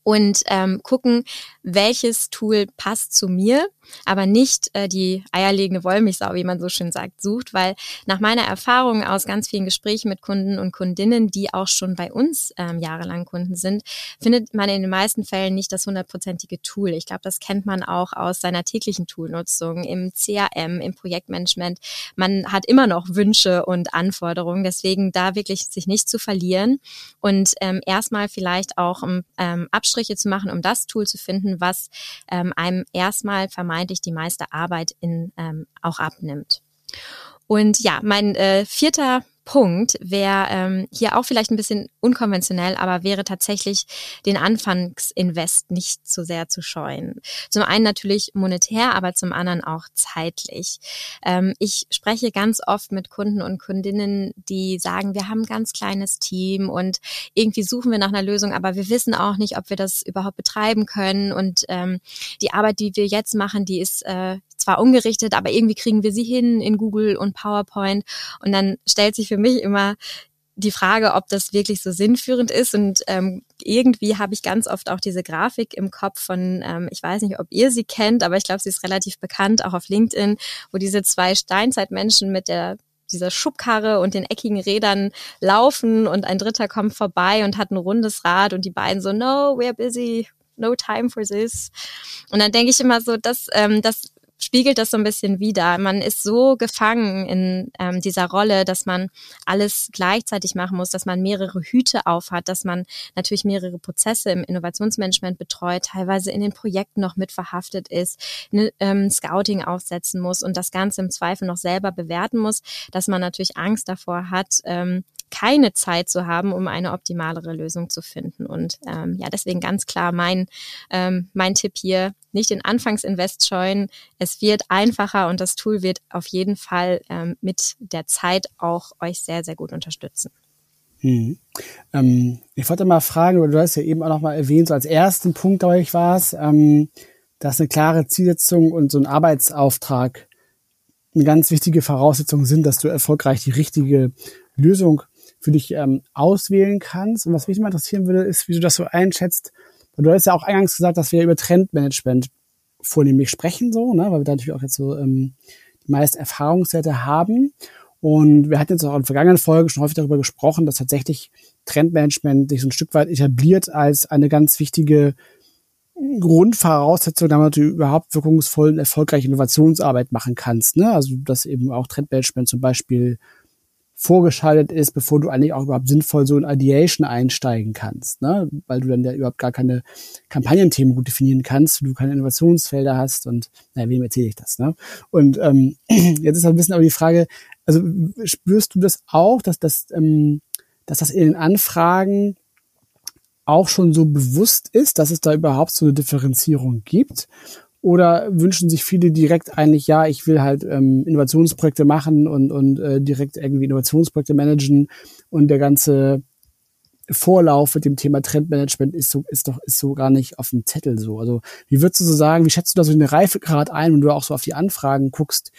und ähm, gucken, welches Tool passt zu mir, aber nicht äh, die eierlegende Wollmilchsau, wie man so schön sagt, sucht, weil nach meiner Erfahrung aus ganz vielen Gesprächen mit Kunden und Kundinnen, die auch schon bei uns ähm, jahrelang Kunden sind, findet man in den meisten Fällen nicht das hundertprozentige Tool. Ich glaube, das kennt man auch aus seiner täglichen Toolnutzung im CRM, im Projektmanagement. Man hat immer noch Wünsche und Anforderungen, deswegen da wirklich sich nicht zu verlieren und ähm, erstmal vielleicht auch ähm, Abstriche zu machen, um das Tool zu finden, was ähm, einem erstmal vermeintlich vermeintlich die meiste Arbeit in, ähm, auch abnimmt. Und ja, mein äh, vierter Punkt wäre ähm, hier auch vielleicht ein bisschen unkonventionell, aber wäre tatsächlich den Anfangsinvest nicht so sehr zu scheuen. Zum einen natürlich monetär, aber zum anderen auch zeitlich. Ähm, ich spreche ganz oft mit Kunden und Kundinnen, die sagen, wir haben ein ganz kleines Team und irgendwie suchen wir nach einer Lösung, aber wir wissen auch nicht, ob wir das überhaupt betreiben können. Und ähm, die Arbeit, die wir jetzt machen, die ist äh, zwar ungerichtet, aber irgendwie kriegen wir sie hin in Google und PowerPoint. Und dann stellt sich für mich immer die Frage, ob das wirklich so sinnführend ist. Und ähm, irgendwie habe ich ganz oft auch diese Grafik im Kopf von, ähm, ich weiß nicht, ob ihr sie kennt, aber ich glaube, sie ist relativ bekannt, auch auf LinkedIn, wo diese zwei Steinzeitmenschen mit der dieser Schubkarre und den eckigen Rädern laufen und ein Dritter kommt vorbei und hat ein rundes Rad und die beiden so, no, we're busy, no time for this. Und dann denke ich immer so, dass ähm, das spiegelt das so ein bisschen wider. Man ist so gefangen in ähm, dieser Rolle, dass man alles gleichzeitig machen muss, dass man mehrere Hüte aufhat, dass man natürlich mehrere Prozesse im Innovationsmanagement betreut, teilweise in den Projekten noch mit verhaftet ist, ne, ähm, Scouting aufsetzen muss und das Ganze im Zweifel noch selber bewerten muss, dass man natürlich Angst davor hat, ähm, keine Zeit zu haben, um eine optimalere Lösung zu finden. Und ähm, ja, deswegen ganz klar mein, ähm, mein Tipp hier, nicht den Anfangsinvest scheuen. Es wird einfacher und das Tool wird auf jeden Fall ähm, mit der Zeit auch euch sehr, sehr gut unterstützen. Hm. Ähm, ich wollte mal fragen, du hast ja eben auch noch mal erwähnt, so als ersten Punkt, glaube ich, war es, ähm, dass eine klare Zielsetzung und so ein Arbeitsauftrag eine ganz wichtige Voraussetzung sind, dass du erfolgreich die richtige Lösung für dich ähm, auswählen kannst. Und was mich mal interessieren würde, ist, wie du das so einschätzt. Du hast ja auch eingangs gesagt, dass wir über Trendmanagement vornehmlich sprechen, so, ne, weil wir da natürlich auch jetzt so ähm, die meisten Erfahrungswerte haben. Und wir hatten jetzt auch in vergangenen Folgen schon häufig darüber gesprochen, dass tatsächlich Trendmanagement sich so ein Stück weit etabliert als eine ganz wichtige Grundvoraussetzung, damit du überhaupt wirkungsvoll und erfolgreiche Innovationsarbeit machen kannst. Ne? Also dass eben auch Trendmanagement zum Beispiel vorgeschaltet ist, bevor du eigentlich auch überhaupt sinnvoll so in Ideation einsteigen kannst, ne? weil du dann ja überhaupt gar keine Kampagnenthemen gut definieren kannst, du keine Innovationsfelder hast und naja, wem erzähle ich das? Ne? Und ähm, jetzt ist ein bisschen aber die Frage, also spürst du das auch, dass das, ähm, dass das in den Anfragen auch schon so bewusst ist, dass es da überhaupt so eine Differenzierung gibt? Oder wünschen sich viele direkt eigentlich, ja, ich will halt ähm, Innovationsprojekte machen und, und äh, direkt irgendwie Innovationsprojekte managen und der ganze Vorlauf mit dem Thema Trendmanagement ist so, ist doch, ist so gar nicht auf dem Zettel so. Also, wie würdest du so sagen, wie schätzt du da so den Reifegrad ein, wenn du auch so auf die Anfragen guckst,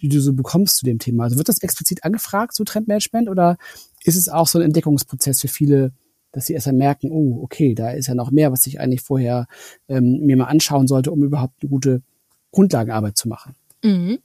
die du so bekommst zu dem Thema? Also, wird das explizit angefragt, so Trendmanagement, oder ist es auch so ein Entdeckungsprozess für viele dass sie erst dann merken, oh, okay, da ist ja noch mehr, was ich eigentlich vorher ähm, mir mal anschauen sollte, um überhaupt eine gute Grundlagenarbeit zu machen. Mhm.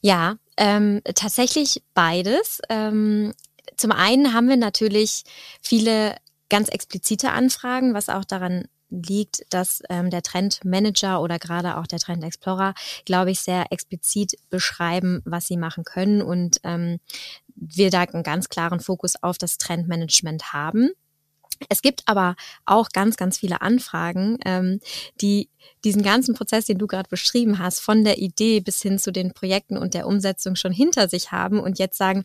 Ja, ähm, tatsächlich beides. Ähm, zum einen haben wir natürlich viele ganz explizite Anfragen, was auch daran liegt, dass ähm, der Trendmanager oder gerade auch der Trend Explorer, glaube ich, sehr explizit beschreiben, was sie machen können und ähm, wir da einen ganz klaren Fokus auf das Trendmanagement haben. Es gibt aber auch ganz, ganz viele Anfragen, ähm, die diesen ganzen Prozess, den du gerade beschrieben hast, von der Idee bis hin zu den Projekten und der Umsetzung schon hinter sich haben und jetzt sagen,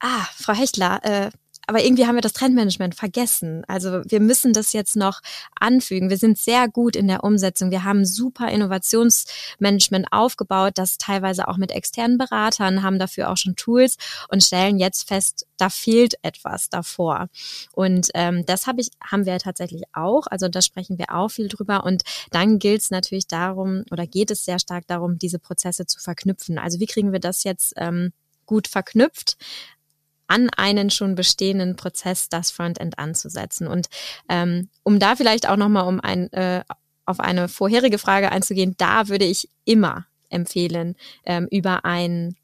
ah, Frau Hechtler, äh, aber irgendwie haben wir das Trendmanagement vergessen. Also wir müssen das jetzt noch anfügen. Wir sind sehr gut in der Umsetzung. Wir haben super Innovationsmanagement aufgebaut, das teilweise auch mit externen Beratern, haben dafür auch schon Tools und stellen jetzt fest, da fehlt etwas davor. Und ähm, das hab ich, haben wir tatsächlich auch. Also da sprechen wir auch viel drüber. Und dann gilt es natürlich darum, oder geht es sehr stark darum, diese Prozesse zu verknüpfen. Also wie kriegen wir das jetzt ähm, gut verknüpft? An einen schon bestehenden Prozess das Frontend anzusetzen. Und ähm, um da vielleicht auch nochmal um ein, äh, auf eine vorherige Frage einzugehen, da würde ich immer empfehlen, ähm, über ein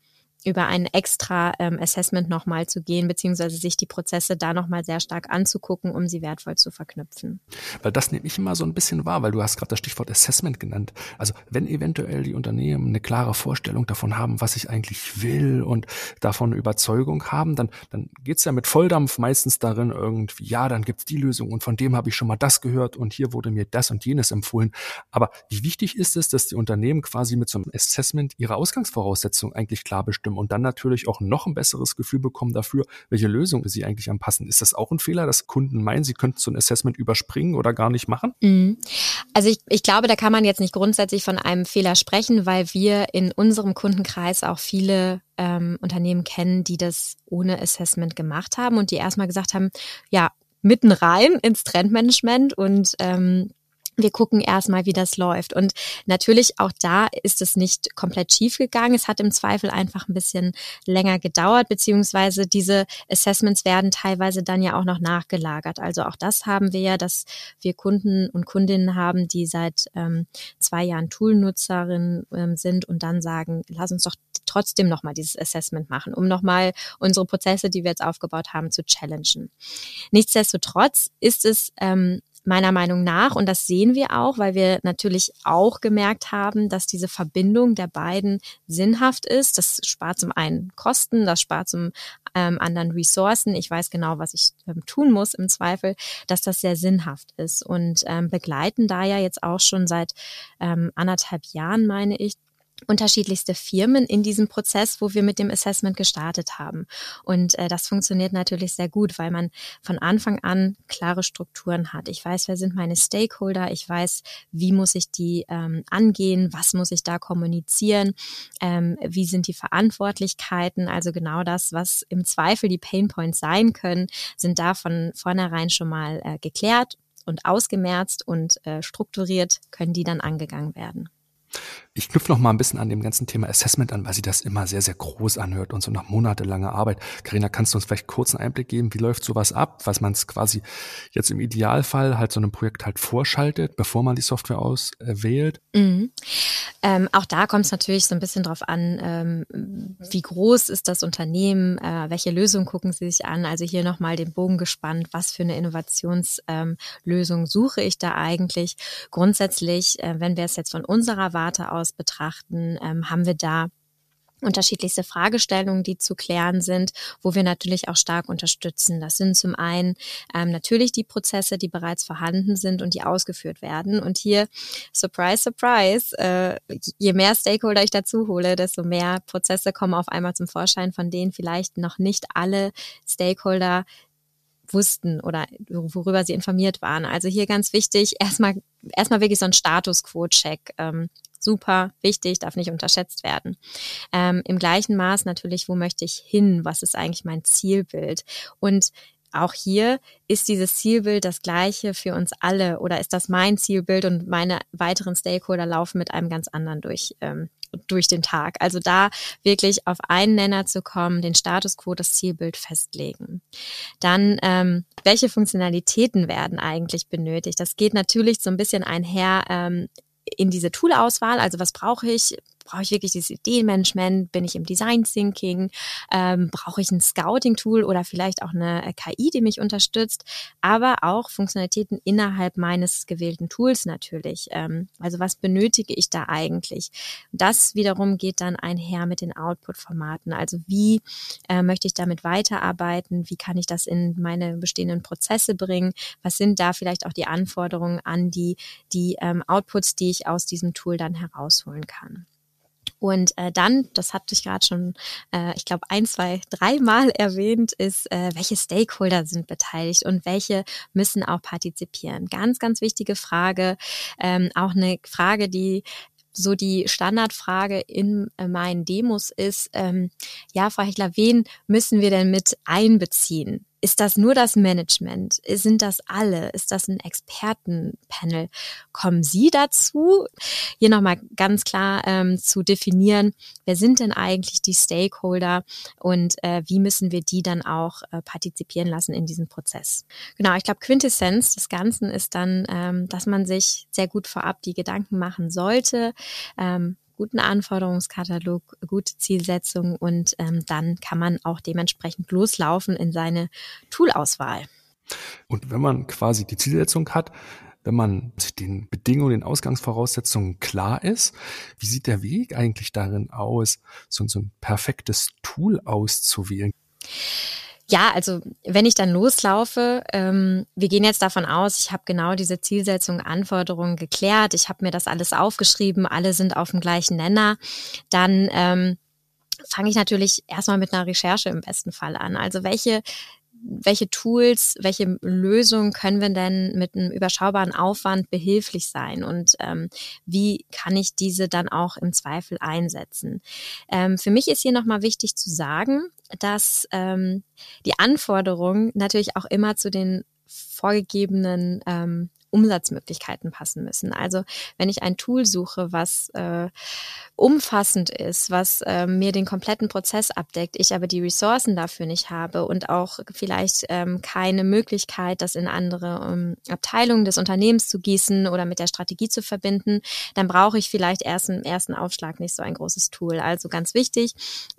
über ein extra ähm, Assessment nochmal zu gehen, beziehungsweise sich die Prozesse da nochmal sehr stark anzugucken, um sie wertvoll zu verknüpfen. Weil das nehme ich immer so ein bisschen wahr, weil du hast gerade das Stichwort Assessment genannt. Also wenn eventuell die Unternehmen eine klare Vorstellung davon haben, was ich eigentlich will und davon Überzeugung haben, dann, dann geht's ja mit Volldampf meistens darin irgendwie, ja, dann gibt's die Lösung und von dem habe ich schon mal das gehört und hier wurde mir das und jenes empfohlen. Aber wie wichtig ist es, dass die Unternehmen quasi mit so einem Assessment ihre Ausgangsvoraussetzungen eigentlich klar bestimmen? Haben und dann natürlich auch noch ein besseres Gefühl bekommen dafür, welche Lösung sie eigentlich anpassen. Ist das auch ein Fehler, dass Kunden meinen, sie könnten so ein Assessment überspringen oder gar nicht machen? Mhm. Also ich, ich glaube, da kann man jetzt nicht grundsätzlich von einem Fehler sprechen, weil wir in unserem Kundenkreis auch viele ähm, Unternehmen kennen, die das ohne Assessment gemacht haben und die erstmal gesagt haben, ja, mitten rein ins Trendmanagement und ähm, wir gucken erstmal, wie das läuft. Und natürlich auch da ist es nicht komplett schief gegangen. Es hat im Zweifel einfach ein bisschen länger gedauert, beziehungsweise diese Assessments werden teilweise dann ja auch noch nachgelagert. Also auch das haben wir ja, dass wir Kunden und Kundinnen haben, die seit ähm, zwei Jahren Toolnutzerin ähm, sind und dann sagen, lass uns doch trotzdem nochmal dieses Assessment machen, um nochmal unsere Prozesse, die wir jetzt aufgebaut haben, zu challengen. Nichtsdestotrotz ist es ähm, meiner Meinung nach, und das sehen wir auch, weil wir natürlich auch gemerkt haben, dass diese Verbindung der beiden sinnhaft ist. Das spart zum einen Kosten, das spart zum ähm, anderen Ressourcen. Ich weiß genau, was ich ähm, tun muss im Zweifel, dass das sehr sinnhaft ist und ähm, begleiten da ja jetzt auch schon seit ähm, anderthalb Jahren, meine ich, unterschiedlichste Firmen in diesem Prozess, wo wir mit dem Assessment gestartet haben. Und äh, das funktioniert natürlich sehr gut, weil man von Anfang an klare Strukturen hat. Ich weiß, wer sind meine Stakeholder, ich weiß, wie muss ich die ähm, angehen, was muss ich da kommunizieren, ähm, wie sind die Verantwortlichkeiten. Also genau das, was im Zweifel die Painpoints sein können, sind da von vornherein schon mal äh, geklärt und ausgemerzt und äh, strukturiert, können die dann angegangen werden. Ich knüpfe noch mal ein bisschen an dem ganzen Thema Assessment an, weil sie das immer sehr, sehr groß anhört und so nach monatelanger Arbeit. Karina, kannst du uns vielleicht kurz einen Einblick geben, wie läuft sowas ab, was man es quasi jetzt im Idealfall halt so einem Projekt halt vorschaltet, bevor man die Software auswählt? Mhm. Ähm, auch da kommt es natürlich so ein bisschen drauf an, ähm, wie groß ist das Unternehmen, äh, welche Lösung gucken sie sich an. Also hier nochmal den Bogen gespannt, was für eine Innovationslösung ähm, suche ich da eigentlich. Grundsätzlich, äh, wenn wir es jetzt von unserer Warte aus betrachten, ähm, haben wir da unterschiedlichste Fragestellungen, die zu klären sind, wo wir natürlich auch stark unterstützen. Das sind zum einen ähm, natürlich die Prozesse, die bereits vorhanden sind und die ausgeführt werden. Und hier, surprise, surprise, äh, je mehr Stakeholder ich dazu hole, desto mehr Prozesse kommen auf einmal zum Vorschein, von denen vielleicht noch nicht alle Stakeholder wussten oder worüber sie informiert waren. Also hier ganz wichtig, erstmal erstmal wirklich so ein Status Quo-Check. Ähm, super wichtig, darf nicht unterschätzt werden. Ähm, Im gleichen Maß natürlich, wo möchte ich hin? Was ist eigentlich mein Zielbild? Und auch hier ist dieses Zielbild das gleiche für uns alle oder ist das mein Zielbild und meine weiteren Stakeholder laufen mit einem ganz anderen durch, ähm, durch den Tag. Also da wirklich auf einen Nenner zu kommen, den Status quo, das Zielbild festlegen. Dann, ähm, welche Funktionalitäten werden eigentlich benötigt? Das geht natürlich so ein bisschen einher ähm, in diese Tool-Auswahl. Also was brauche ich? Brauche ich wirklich dieses Ideenmanagement? Bin ich im Design Thinking? Ähm, brauche ich ein Scouting-Tool oder vielleicht auch eine äh, KI, die mich unterstützt? Aber auch Funktionalitäten innerhalb meines gewählten Tools natürlich. Ähm, also was benötige ich da eigentlich? Das wiederum geht dann einher mit den Output-Formaten. Also wie äh, möchte ich damit weiterarbeiten? Wie kann ich das in meine bestehenden Prozesse bringen? Was sind da vielleicht auch die Anforderungen an die, die ähm, Outputs, die ich aus diesem Tool dann herausholen kann? Und äh, dann, das hatte ich gerade schon, äh, ich glaube, ein, zwei, dreimal erwähnt, ist, äh, welche Stakeholder sind beteiligt und welche müssen auch partizipieren. Ganz, ganz wichtige Frage. Ähm, auch eine Frage, die so die Standardfrage in äh, meinen Demos ist, ähm, ja, Frau Heckler, wen müssen wir denn mit einbeziehen? Ist das nur das Management? Sind das alle? Ist das ein Expertenpanel? Kommen Sie dazu? Hier nochmal ganz klar ähm, zu definieren, wer sind denn eigentlich die Stakeholder und äh, wie müssen wir die dann auch äh, partizipieren lassen in diesem Prozess? Genau, ich glaube, Quintessenz des Ganzen ist dann, ähm, dass man sich sehr gut vorab die Gedanken machen sollte, ähm, guten Anforderungskatalog, gute Zielsetzung und ähm, dann kann man auch dementsprechend loslaufen in seine Toolauswahl. Und wenn man quasi die Zielsetzung hat, wenn man den Bedingungen, den Ausgangsvoraussetzungen klar ist, wie sieht der Weg eigentlich darin aus, so, so ein perfektes Tool auszuwählen? Ja, also wenn ich dann loslaufe, ähm, wir gehen jetzt davon aus, ich habe genau diese Zielsetzung, Anforderungen geklärt, ich habe mir das alles aufgeschrieben, alle sind auf dem gleichen Nenner, dann ähm, fange ich natürlich erstmal mit einer Recherche im besten Fall an. Also welche welche Tools, welche Lösungen können wir denn mit einem überschaubaren Aufwand behilflich sein und ähm, wie kann ich diese dann auch im Zweifel einsetzen? Ähm, für mich ist hier nochmal wichtig zu sagen, dass ähm, die Anforderungen natürlich auch immer zu den vorgegebenen ähm, Umsatzmöglichkeiten passen müssen. Also wenn ich ein Tool suche, was äh, umfassend ist, was äh, mir den kompletten Prozess abdeckt, ich aber die Ressourcen dafür nicht habe und auch vielleicht ähm, keine Möglichkeit, das in andere ähm, Abteilungen des Unternehmens zu gießen oder mit der Strategie zu verbinden, dann brauche ich vielleicht erst im ersten Aufschlag nicht so ein großes Tool. Also ganz wichtig,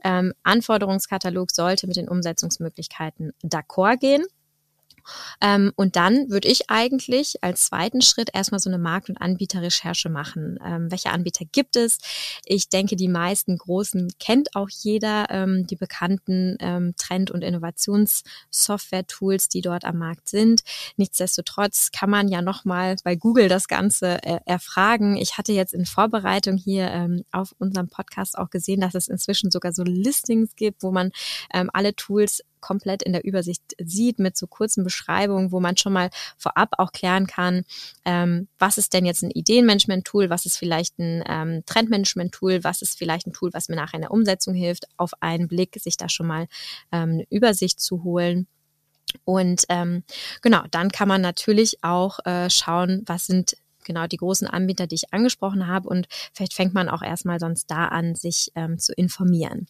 ähm, Anforderungskatalog sollte mit den Umsetzungsmöglichkeiten d'accord gehen. Ähm, und dann würde ich eigentlich als zweiten Schritt erstmal so eine Markt- und Anbieterrecherche machen. Ähm, welche Anbieter gibt es? Ich denke, die meisten großen kennt auch jeder, ähm, die bekannten ähm, Trend- und Innovationssoftware-Tools, die dort am Markt sind. Nichtsdestotrotz kann man ja nochmal bei Google das Ganze äh, erfragen. Ich hatte jetzt in Vorbereitung hier ähm, auf unserem Podcast auch gesehen, dass es inzwischen sogar so Listings gibt, wo man ähm, alle Tools komplett in der Übersicht sieht mit so kurzen Beschreibungen, wo man schon mal vorab auch klären kann, ähm, was ist denn jetzt ein Ideenmanagement-Tool, was ist vielleicht ein ähm, Trendmanagement-Tool, was ist vielleicht ein Tool, was mir nachher in der Umsetzung hilft, auf einen Blick sich da schon mal ähm, eine Übersicht zu holen. Und ähm, genau, dann kann man natürlich auch äh, schauen, was sind genau die großen Anbieter, die ich angesprochen habe. Und vielleicht fängt man auch erstmal sonst da an, sich ähm, zu informieren.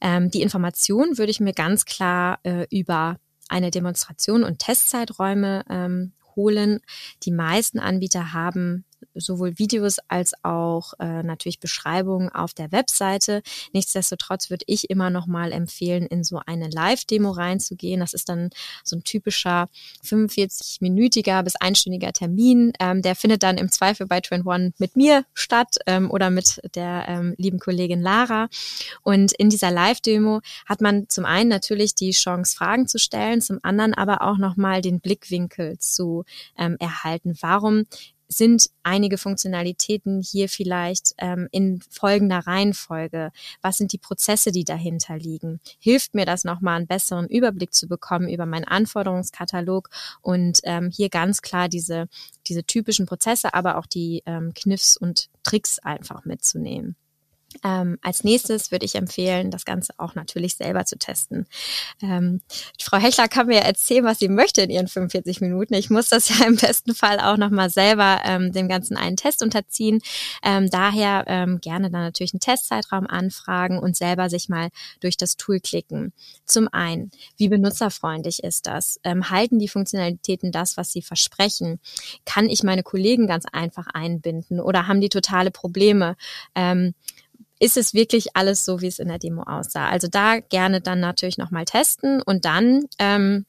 Ähm, die Information würde ich mir ganz klar äh, über eine Demonstration und Testzeiträume ähm, holen. Die meisten Anbieter haben sowohl Videos als auch äh, natürlich Beschreibungen auf der Webseite. Nichtsdestotrotz würde ich immer noch mal empfehlen, in so eine Live-Demo reinzugehen. Das ist dann so ein typischer 45-minütiger bis einstündiger Termin. Ähm, der findet dann im Zweifel bei Trend One mit mir statt ähm, oder mit der ähm, lieben Kollegin Lara. Und in dieser Live-Demo hat man zum einen natürlich die Chance, Fragen zu stellen, zum anderen aber auch noch mal den Blickwinkel zu ähm, erhalten. Warum sind einige Funktionalitäten hier vielleicht ähm, in folgender Reihenfolge? Was sind die Prozesse, die dahinter liegen? Hilft mir das nochmal einen besseren Überblick zu bekommen über meinen Anforderungskatalog und ähm, hier ganz klar diese, diese typischen Prozesse, aber auch die ähm, Kniffs und Tricks einfach mitzunehmen. Ähm, als nächstes würde ich empfehlen, das Ganze auch natürlich selber zu testen. Ähm, Frau Hechler kann mir erzählen, was sie möchte in ihren 45 Minuten. Ich muss das ja im besten Fall auch nochmal selber ähm, dem Ganzen einen Test unterziehen. Ähm, daher ähm, gerne dann natürlich einen Testzeitraum anfragen und selber sich mal durch das Tool klicken. Zum einen, wie benutzerfreundlich ist das? Ähm, halten die Funktionalitäten das, was sie versprechen? Kann ich meine Kollegen ganz einfach einbinden oder haben die totale Probleme? Ist es wirklich alles so, wie es in der Demo aussah. Also da gerne dann natürlich nochmal testen und dann ähm,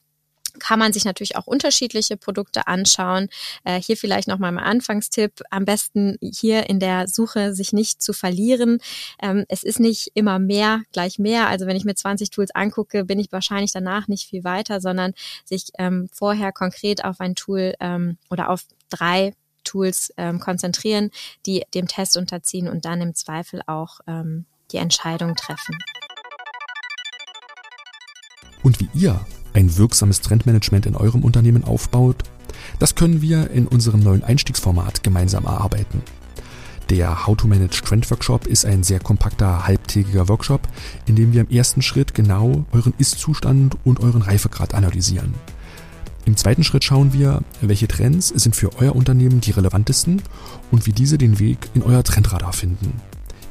kann man sich natürlich auch unterschiedliche Produkte anschauen. Äh, hier vielleicht nochmal mein Anfangstipp. Am besten hier in der Suche sich nicht zu verlieren. Ähm, es ist nicht immer mehr gleich mehr. Also wenn ich mir 20 Tools angucke, bin ich wahrscheinlich danach nicht viel weiter, sondern sich ähm, vorher konkret auf ein Tool ähm, oder auf drei Tools ähm, konzentrieren, die dem Test unterziehen und dann im Zweifel auch ähm, die Entscheidung treffen. Und wie ihr ein wirksames Trendmanagement in eurem Unternehmen aufbaut, das können wir in unserem neuen Einstiegsformat gemeinsam erarbeiten. Der How to Manage Trend Workshop ist ein sehr kompakter halbtägiger Workshop, in dem wir im ersten Schritt genau euren Ist-Zustand und euren Reifegrad analysieren. Im zweiten Schritt schauen wir, welche Trends sind für euer Unternehmen die relevantesten und wie diese den Weg in euer Trendradar finden.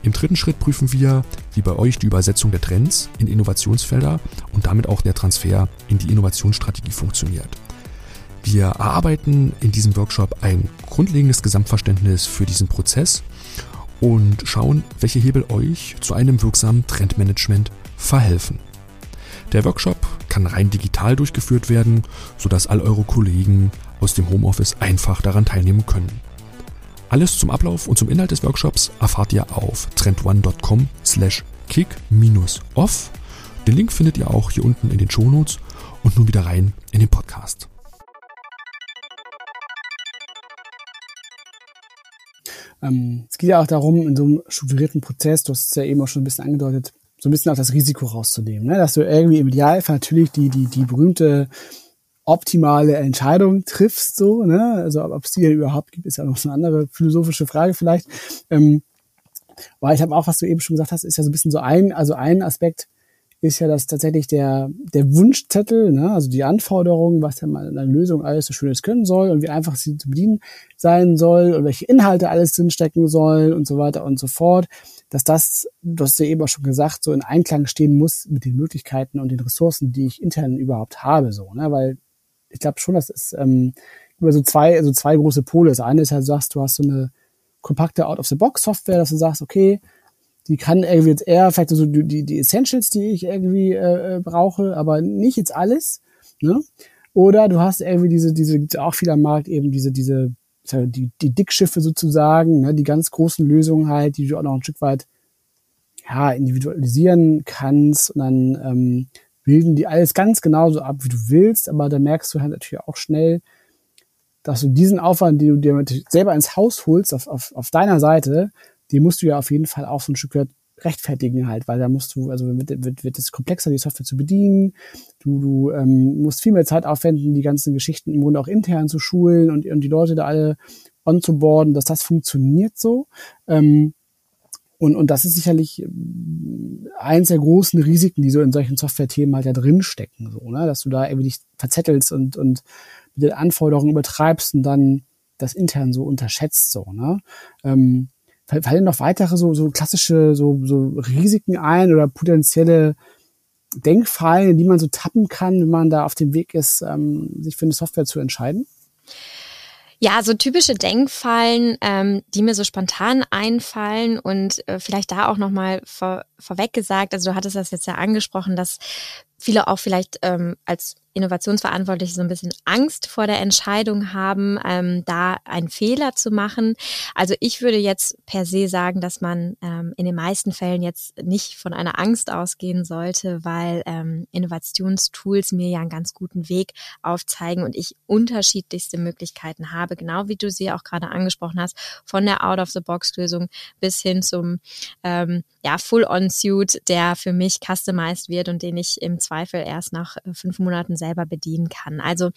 Im dritten Schritt prüfen wir, wie bei euch die Übersetzung der Trends in Innovationsfelder und damit auch der Transfer in die Innovationsstrategie funktioniert. Wir erarbeiten in diesem Workshop ein grundlegendes Gesamtverständnis für diesen Prozess und schauen, welche Hebel euch zu einem wirksamen Trendmanagement verhelfen. Der Workshop kann rein digital durchgeführt werden, sodass all eure Kollegen aus dem Homeoffice einfach daran teilnehmen können. Alles zum Ablauf und zum Inhalt des Workshops erfahrt ihr auf trendone.com slash kick-off. Den Link findet ihr auch hier unten in den Shownotes und nun wieder rein in den Podcast. Ähm, es geht ja auch darum, in so einem strukturierten Prozess, du hast es ja eben auch schon ein bisschen angedeutet, so ein bisschen auch das Risiko rauszunehmen, ne? dass du irgendwie im Idealfall natürlich die, die, die berühmte optimale Entscheidung triffst, so, ne? Also ob es die überhaupt gibt, ist ja noch so eine andere philosophische Frage vielleicht. Ähm, weil ich habe auch, was du eben schon gesagt hast, ist ja so ein bisschen so ein, also ein Aspekt ist ja das tatsächlich der, der Wunschzettel, ne? also die Anforderungen, was ja mal in einer Lösung alles so Schönes können soll und wie einfach sie zu bedienen sein soll und welche Inhalte alles drinstecken sollen und so weiter und so fort dass das, du hast ja eben auch schon gesagt, so in Einklang stehen muss mit den Möglichkeiten und den Ressourcen, die ich intern überhaupt habe, so, ne? Weil ich glaube schon, dass es ähm, über so zwei, also zwei große Pole. Das eine ist halt, du sagst, du hast so eine kompakte Out-of-the-Box-Software, dass du sagst, okay, die kann irgendwie jetzt eher vielleicht so die, die Essentials, die ich irgendwie äh, äh brauche, aber nicht jetzt alles. Ne? Oder du hast irgendwie diese, diese, auch viel am Markt eben diese, diese die, die Dickschiffe sozusagen, ne, die ganz großen Lösungen halt, die du auch noch ein Stück weit ja, individualisieren kannst. Und dann ähm, bilden die alles ganz genauso ab, wie du willst, aber da merkst du halt natürlich auch schnell, dass du diesen Aufwand, den du dir selber ins Haus holst, auf, auf, auf deiner Seite, die musst du ja auf jeden Fall auch so ein Stück weit rechtfertigen halt, weil da musst du, also wird, wird, wird es komplexer, die Software zu bedienen. Du, du ähm, musst viel mehr Zeit aufwenden, die ganzen Geschichten im Grunde auch intern zu schulen und, und die Leute da alle on zu boarden, dass das funktioniert so. Ähm, und, und das ist sicherlich ähm, eins der großen Risiken, die so in solchen Software-Themen halt ja drinstecken, so, ne? dass du da irgendwie dich verzettelst und, und mit den Anforderungen übertreibst und dann das intern so unterschätzt, so, ne? Ähm, fallen noch weitere so, so klassische so, so Risiken ein oder potenzielle Denkfallen, die man so tappen kann, wenn man da auf dem Weg ist, ähm, sich für eine Software zu entscheiden? Ja, so typische Denkfallen, ähm, die mir so spontan einfallen und äh, vielleicht da auch nochmal vor, vorweg gesagt, also du hattest das jetzt ja angesprochen, dass viele auch vielleicht ähm, als Innovationsverantwortliche so ein bisschen Angst vor der Entscheidung haben, ähm, da einen Fehler zu machen. Also ich würde jetzt per se sagen, dass man ähm, in den meisten Fällen jetzt nicht von einer Angst ausgehen sollte, weil ähm, Innovationstools mir ja einen ganz guten Weg aufzeigen und ich unterschiedlichste Möglichkeiten habe, genau wie du sie auch gerade angesprochen hast, von der Out-of-the-Box-Lösung bis hin zum ähm, ja, Full-on-Suit, der für mich customized wird und den ich im Zweifel erst nach äh, fünf Monaten selber bedienen kann. Also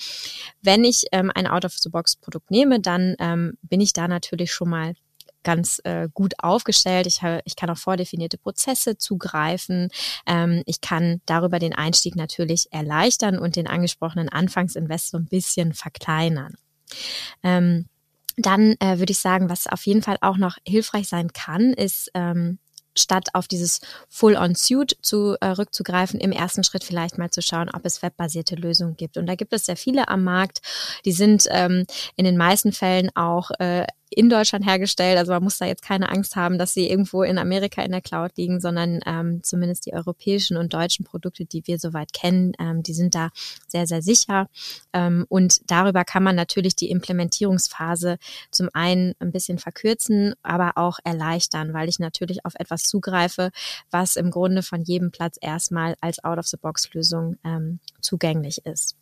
wenn ich ähm, ein Out-of-the-Box-Produkt nehme, dann ähm, bin ich da natürlich schon mal ganz äh, gut aufgestellt. Ich, ich kann auf vordefinierte Prozesse zugreifen. Ähm, ich kann darüber den Einstieg natürlich erleichtern und den angesprochenen Anfangsinvest so ein bisschen verkleinern. Ähm, dann äh, würde ich sagen, was auf jeden Fall auch noch hilfreich sein kann, ist ähm, statt auf dieses Full-on-Suit zurückzugreifen, äh, im ersten Schritt vielleicht mal zu schauen, ob es webbasierte Lösungen gibt. Und da gibt es sehr viele am Markt. Die sind ähm, in den meisten Fällen auch äh, in Deutschland hergestellt. Also man muss da jetzt keine Angst haben, dass sie irgendwo in Amerika in der Cloud liegen, sondern ähm, zumindest die europäischen und deutschen Produkte, die wir soweit kennen, ähm, die sind da sehr, sehr sicher. Ähm, und darüber kann man natürlich die Implementierungsphase zum einen ein bisschen verkürzen, aber auch erleichtern, weil ich natürlich auf etwas zugreife, was im Grunde von jedem Platz erstmal als Out-of-the-Box-Lösung ähm, zugänglich ist.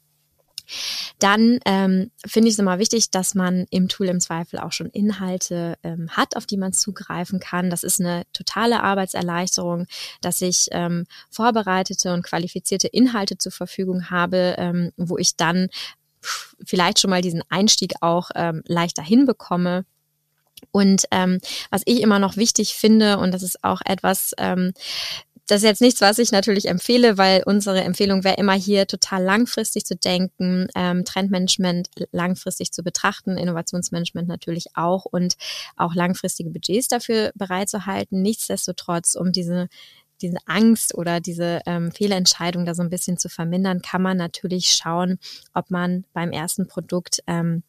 Dann ähm, finde ich es immer wichtig, dass man im Tool im Zweifel auch schon Inhalte ähm, hat, auf die man zugreifen kann. Das ist eine totale Arbeitserleichterung, dass ich ähm, vorbereitete und qualifizierte Inhalte zur Verfügung habe, ähm, wo ich dann vielleicht schon mal diesen Einstieg auch ähm, leichter hinbekomme. Und ähm, was ich immer noch wichtig finde, und das ist auch etwas, ähm, das ist jetzt nichts, was ich natürlich empfehle, weil unsere Empfehlung wäre immer hier total langfristig zu denken, ähm, Trendmanagement langfristig zu betrachten, Innovationsmanagement natürlich auch und auch langfristige Budgets dafür bereitzuhalten. Nichtsdestotrotz, um diese diese Angst oder diese ähm, Fehlentscheidung da so ein bisschen zu vermindern, kann man natürlich schauen, ob man beim ersten Produkt ähm,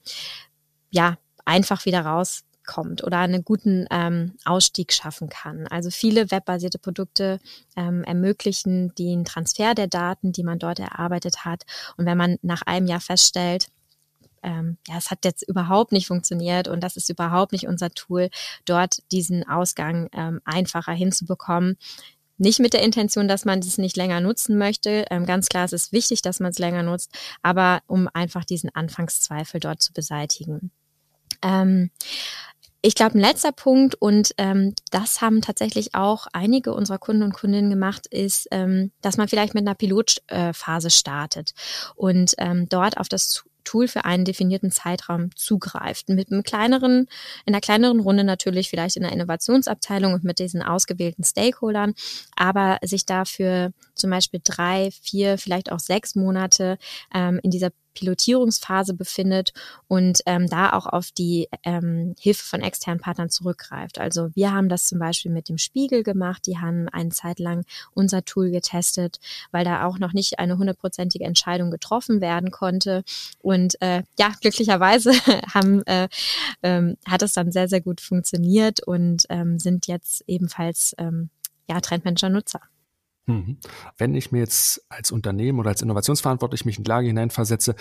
ja einfach wieder raus kommt oder einen guten ähm, Ausstieg schaffen kann. Also viele webbasierte Produkte ähm, ermöglichen den Transfer der Daten, die man dort erarbeitet hat. Und wenn man nach einem Jahr feststellt, ähm, ja, es hat jetzt überhaupt nicht funktioniert und das ist überhaupt nicht unser Tool, dort diesen Ausgang ähm, einfacher hinzubekommen. Nicht mit der Intention, dass man das nicht länger nutzen möchte. Ähm, ganz klar, es ist wichtig, dass man es länger nutzt, aber um einfach diesen Anfangszweifel dort zu beseitigen. Ähm, ich glaube, ein letzter Punkt, und ähm, das haben tatsächlich auch einige unserer Kunden und Kundinnen gemacht, ist, ähm, dass man vielleicht mit einer Pilotphase startet und ähm, dort auf das Tool für einen definierten Zeitraum zugreift. Mit einem kleineren, in einer kleineren Runde natürlich vielleicht in der Innovationsabteilung und mit diesen ausgewählten Stakeholdern, aber sich dafür zum Beispiel drei, vier, vielleicht auch sechs Monate ähm, in dieser Pilotierungsphase befindet und ähm, da auch auf die ähm, Hilfe von externen Partnern zurückgreift. Also wir haben das zum Beispiel mit dem Spiegel gemacht. Die haben eine Zeit lang unser Tool getestet, weil da auch noch nicht eine hundertprozentige Entscheidung getroffen werden konnte. Und äh, ja, glücklicherweise haben, äh, ähm, hat es dann sehr, sehr gut funktioniert und ähm, sind jetzt ebenfalls ähm, ja, Trendmanager-Nutzer. Mhm. Wenn ich mir jetzt als Unternehmen oder als Innovationsverantwortlich mich in die Lage hineinversetze,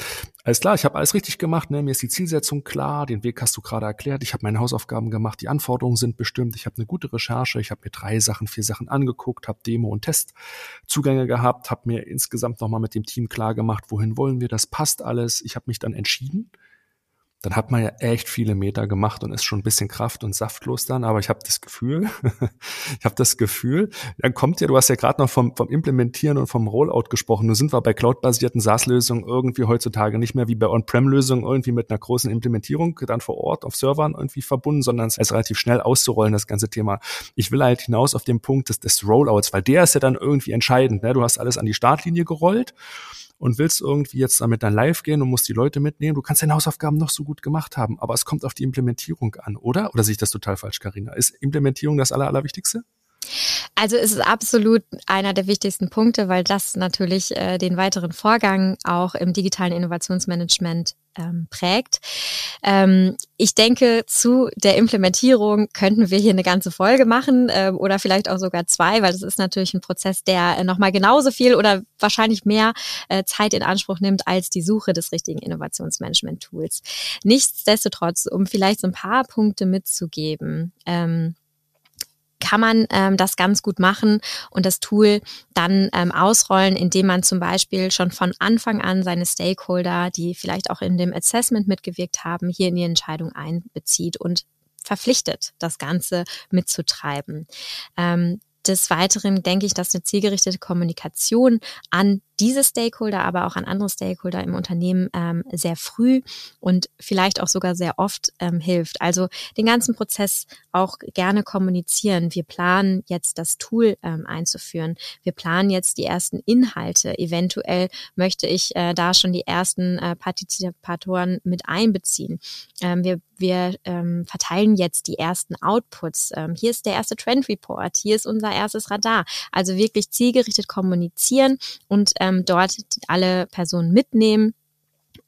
alles klar, ich habe alles richtig gemacht, ne? mir ist die Zielsetzung klar, den Weg hast du gerade erklärt, ich habe meine Hausaufgaben gemacht, die Anforderungen sind bestimmt, ich habe eine gute Recherche, ich habe mir drei Sachen, vier Sachen angeguckt, habe Demo- und Testzugänge gehabt, habe mir insgesamt nochmal mit dem Team klar gemacht, wohin wollen wir, das passt alles, ich habe mich dann entschieden dann hat man ja echt viele Meter gemacht und ist schon ein bisschen kraft- und saftlos dann. Aber ich habe das Gefühl, ich habe das Gefühl, dann kommt ja, du hast ja gerade noch vom, vom Implementieren und vom Rollout gesprochen. Nur sind wir bei cloud-basierten SaaS-Lösungen irgendwie heutzutage nicht mehr wie bei On-Prem-Lösungen irgendwie mit einer großen Implementierung dann vor Ort auf Servern irgendwie verbunden, sondern es ist relativ schnell auszurollen, das ganze Thema. Ich will halt hinaus auf den Punkt des, des Rollouts, weil der ist ja dann irgendwie entscheidend. Ne? Du hast alles an die Startlinie gerollt und willst irgendwie jetzt damit dann live gehen und musst die Leute mitnehmen. Du kannst deine Hausaufgaben noch so gut gemacht haben, aber es kommt auf die Implementierung an, oder? Oder sehe ich das total falsch, Karina? Ist Implementierung das Aller, Allerwichtigste? Also es ist absolut einer der wichtigsten Punkte, weil das natürlich äh, den weiteren Vorgang auch im digitalen Innovationsmanagement ähm, prägt. Ähm, ich denke, zu der Implementierung könnten wir hier eine ganze Folge machen äh, oder vielleicht auch sogar zwei, weil das ist natürlich ein Prozess, der äh, nochmal genauso viel oder wahrscheinlich mehr äh, Zeit in Anspruch nimmt als die Suche des richtigen Innovationsmanagement-Tools. Nichtsdestotrotz, um vielleicht so ein paar Punkte mitzugeben. Ähm, kann man ähm, das ganz gut machen und das Tool dann ähm, ausrollen, indem man zum Beispiel schon von Anfang an seine Stakeholder, die vielleicht auch in dem Assessment mitgewirkt haben, hier in die Entscheidung einbezieht und verpflichtet, das Ganze mitzutreiben. Ähm, des Weiteren denke ich, dass eine zielgerichtete Kommunikation an diese Stakeholder, aber auch an andere Stakeholder im Unternehmen ähm, sehr früh und vielleicht auch sogar sehr oft ähm, hilft. Also den ganzen Prozess auch gerne kommunizieren. Wir planen jetzt das Tool ähm, einzuführen. Wir planen jetzt die ersten Inhalte. Eventuell möchte ich äh, da schon die ersten äh, Partizipatoren mit einbeziehen. Ähm, wir wir ähm, verteilen jetzt die ersten Outputs. Ähm, hier ist der erste Trend Report, hier ist unser erstes Radar. Also wirklich zielgerichtet kommunizieren und ähm, ähm, dort alle Personen mitnehmen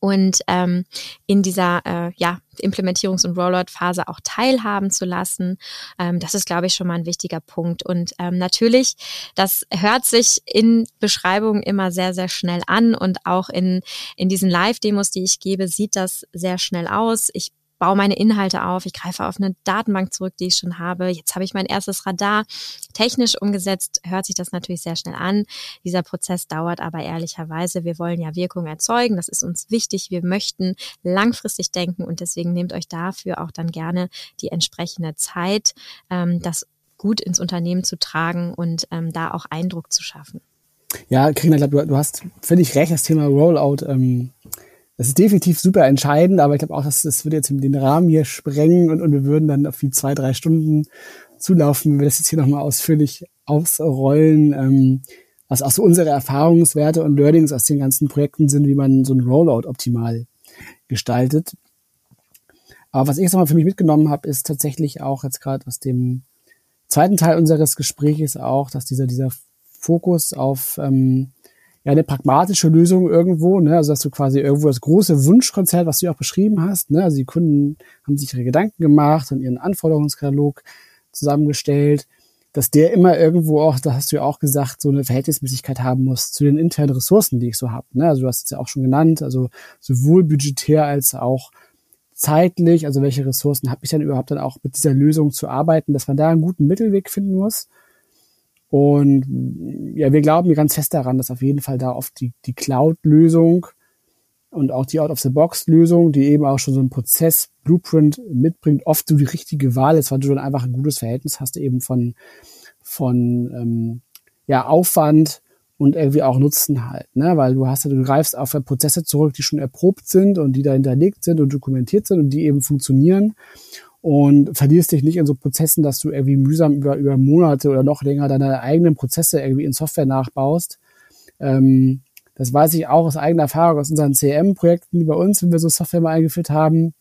und ähm, in dieser äh, ja, Implementierungs- und Rollout-Phase auch teilhaben zu lassen. Ähm, das ist, glaube ich, schon mal ein wichtiger Punkt. Und ähm, natürlich, das hört sich in Beschreibungen immer sehr, sehr schnell an und auch in, in diesen Live-Demos, die ich gebe, sieht das sehr schnell aus. Ich baue meine Inhalte auf, ich greife auf eine Datenbank zurück, die ich schon habe. Jetzt habe ich mein erstes Radar. Technisch umgesetzt hört sich das natürlich sehr schnell an. Dieser Prozess dauert aber ehrlicherweise. Wir wollen ja Wirkung erzeugen. Das ist uns wichtig. Wir möchten langfristig denken und deswegen nehmt euch dafür auch dann gerne die entsprechende Zeit, ähm, das gut ins Unternehmen zu tragen und ähm, da auch Eindruck zu schaffen. Ja, Karina, ich glaube, du, du hast völlig recht, das Thema Rollout. Ähm das ist definitiv super entscheidend, aber ich glaube auch, dass das würde jetzt den Rahmen hier sprengen und, und wir würden dann auf die zwei, drei Stunden zulaufen, wenn wir das jetzt hier nochmal ausführlich ausrollen, ähm, was auch so unsere Erfahrungswerte und Learnings aus den ganzen Projekten sind, wie man so ein Rollout optimal gestaltet. Aber was ich jetzt nochmal für mich mitgenommen habe, ist tatsächlich auch jetzt gerade aus dem zweiten Teil unseres Gesprächs auch, dass dieser, dieser Fokus auf ähm, ja eine pragmatische Lösung irgendwo, ne? also dass du quasi irgendwo das große Wunschkonzert, was du auch beschrieben hast, ne? also die Kunden haben sich ihre Gedanken gemacht und ihren Anforderungskatalog zusammengestellt, dass der immer irgendwo auch, da hast du ja auch gesagt, so eine Verhältnismäßigkeit haben muss zu den internen Ressourcen, die ich so habe. Ne? Also du hast es ja auch schon genannt, also sowohl budgetär als auch zeitlich, also welche Ressourcen habe ich dann überhaupt dann auch mit dieser Lösung zu arbeiten, dass man da einen guten Mittelweg finden muss. Und ja, wir glauben ganz fest daran, dass auf jeden Fall da oft die, die Cloud-Lösung und auch die Out-of-the-Box-Lösung, die eben auch schon so einen Prozess-Blueprint mitbringt, oft so die richtige Wahl ist, weil du dann einfach ein gutes Verhältnis hast eben von, von ähm, ja, Aufwand und irgendwie auch Nutzen halt, ne? Weil du hast ja, du greifst auf Prozesse zurück, die schon erprobt sind und die da hinterlegt sind und dokumentiert sind und die eben funktionieren und verlierst dich nicht in so Prozessen, dass du irgendwie mühsam über, über Monate oder noch länger deine eigenen Prozesse irgendwie in Software nachbaust. Ähm, das weiß ich auch aus eigener Erfahrung aus unseren CM-Projekten bei uns, wenn wir so Software mal eingeführt haben.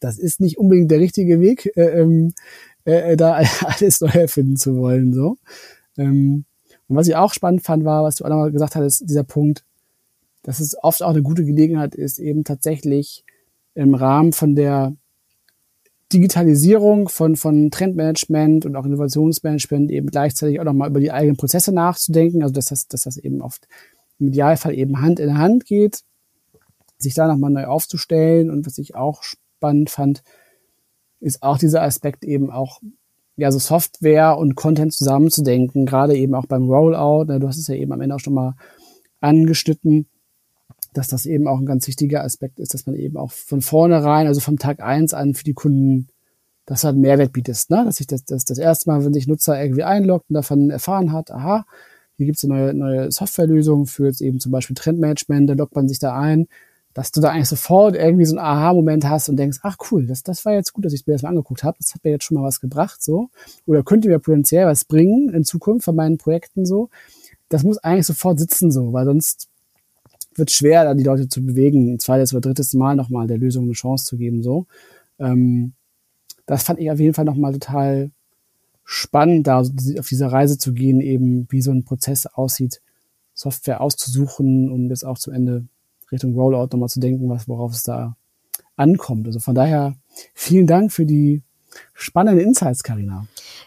Das ist nicht unbedingt der richtige Weg, äh, ähm, äh, da alles neu erfinden zu wollen. So. Ähm, und was ich auch spannend fand, war, was du auch nochmal gesagt hattest, dieser Punkt, dass es oft auch eine gute Gelegenheit ist, eben tatsächlich im Rahmen von der Digitalisierung von, von Trendmanagement und auch Innovationsmanagement eben gleichzeitig auch nochmal über die eigenen Prozesse nachzudenken, also dass das, dass das eben oft im Idealfall eben Hand in Hand geht, sich da nochmal neu aufzustellen und was ich auch spannend fand, ist auch dieser Aspekt eben auch ja so Software und Content zusammenzudenken, gerade eben auch beim Rollout. Du hast es ja eben am Ende auch schon mal angeschnitten dass das eben auch ein ganz wichtiger Aspekt ist, dass man eben auch von vornherein, also vom Tag eins an für die Kunden, das halt Mehrwert bietet, ne? dass ich das, das, das erste Mal, wenn sich Nutzer irgendwie einloggt und davon erfahren hat, aha, hier gibt's eine neue, neue Softwarelösung für jetzt eben zum Beispiel Trendmanagement, da loggt man sich da ein, dass du da eigentlich sofort irgendwie so einen Aha-Moment hast und denkst, ach cool, das, das war jetzt gut, dass ich mir das mal angeguckt habe, das hat mir jetzt schon mal was gebracht, so. Oder könnte mir potenziell was bringen in Zukunft von meinen Projekten, so. Das muss eigentlich sofort sitzen, so, weil sonst wird schwer, da die Leute zu bewegen, ein zweites oder drittes Mal nochmal der Lösung eine Chance zu geben. So, ähm, das fand ich auf jeden Fall nochmal total spannend, da auf dieser Reise zu gehen, eben wie so ein Prozess aussieht, Software auszusuchen und jetzt auch zum Ende Richtung Rollout nochmal zu denken, was, worauf es da ankommt. Also von daher vielen Dank für die spannenden Insights, Karina.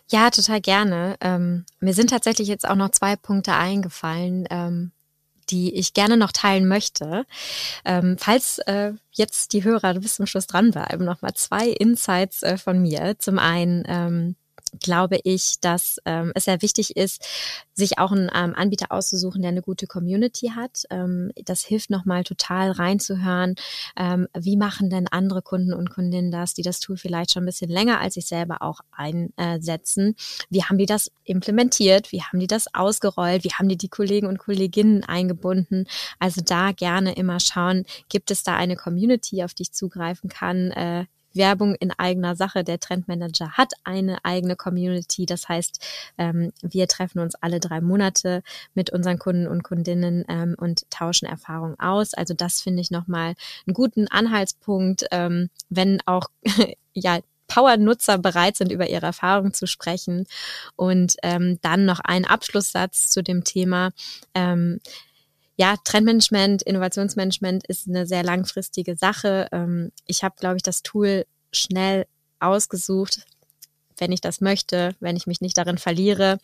Ja, total gerne. Ähm, mir sind tatsächlich jetzt auch noch zwei Punkte eingefallen, ähm, die ich gerne noch teilen möchte. Ähm, falls äh, jetzt die Hörer bis zum Schluss dranbleiben, nochmal zwei Insights äh, von mir. Zum einen, ähm, glaube ich, dass ähm, es sehr wichtig ist, sich auch einen ähm, Anbieter auszusuchen, der eine gute Community hat. Ähm, das hilft nochmal total reinzuhören, ähm, wie machen denn andere Kunden und Kundinnen das, die das Tool vielleicht schon ein bisschen länger als ich selber auch einsetzen. Wie haben die das implementiert? Wie haben die das ausgerollt? Wie haben die die Kollegen und Kolleginnen eingebunden? Also da gerne immer schauen, gibt es da eine Community, auf die ich zugreifen kann? Äh, Werbung in eigener Sache. Der Trendmanager hat eine eigene Community. Das heißt, ähm, wir treffen uns alle drei Monate mit unseren Kunden und Kundinnen ähm, und tauschen Erfahrungen aus. Also das finde ich nochmal einen guten Anhaltspunkt, ähm, wenn auch ja Power-Nutzer bereit sind, über ihre Erfahrungen zu sprechen. Und ähm, dann noch ein Abschlusssatz zu dem Thema. Ähm, ja, Trendmanagement, Innovationsmanagement ist eine sehr langfristige Sache. Ähm, ich habe, glaube ich, das Tool schnell ausgesucht, wenn ich das möchte, wenn ich mich nicht darin verliere.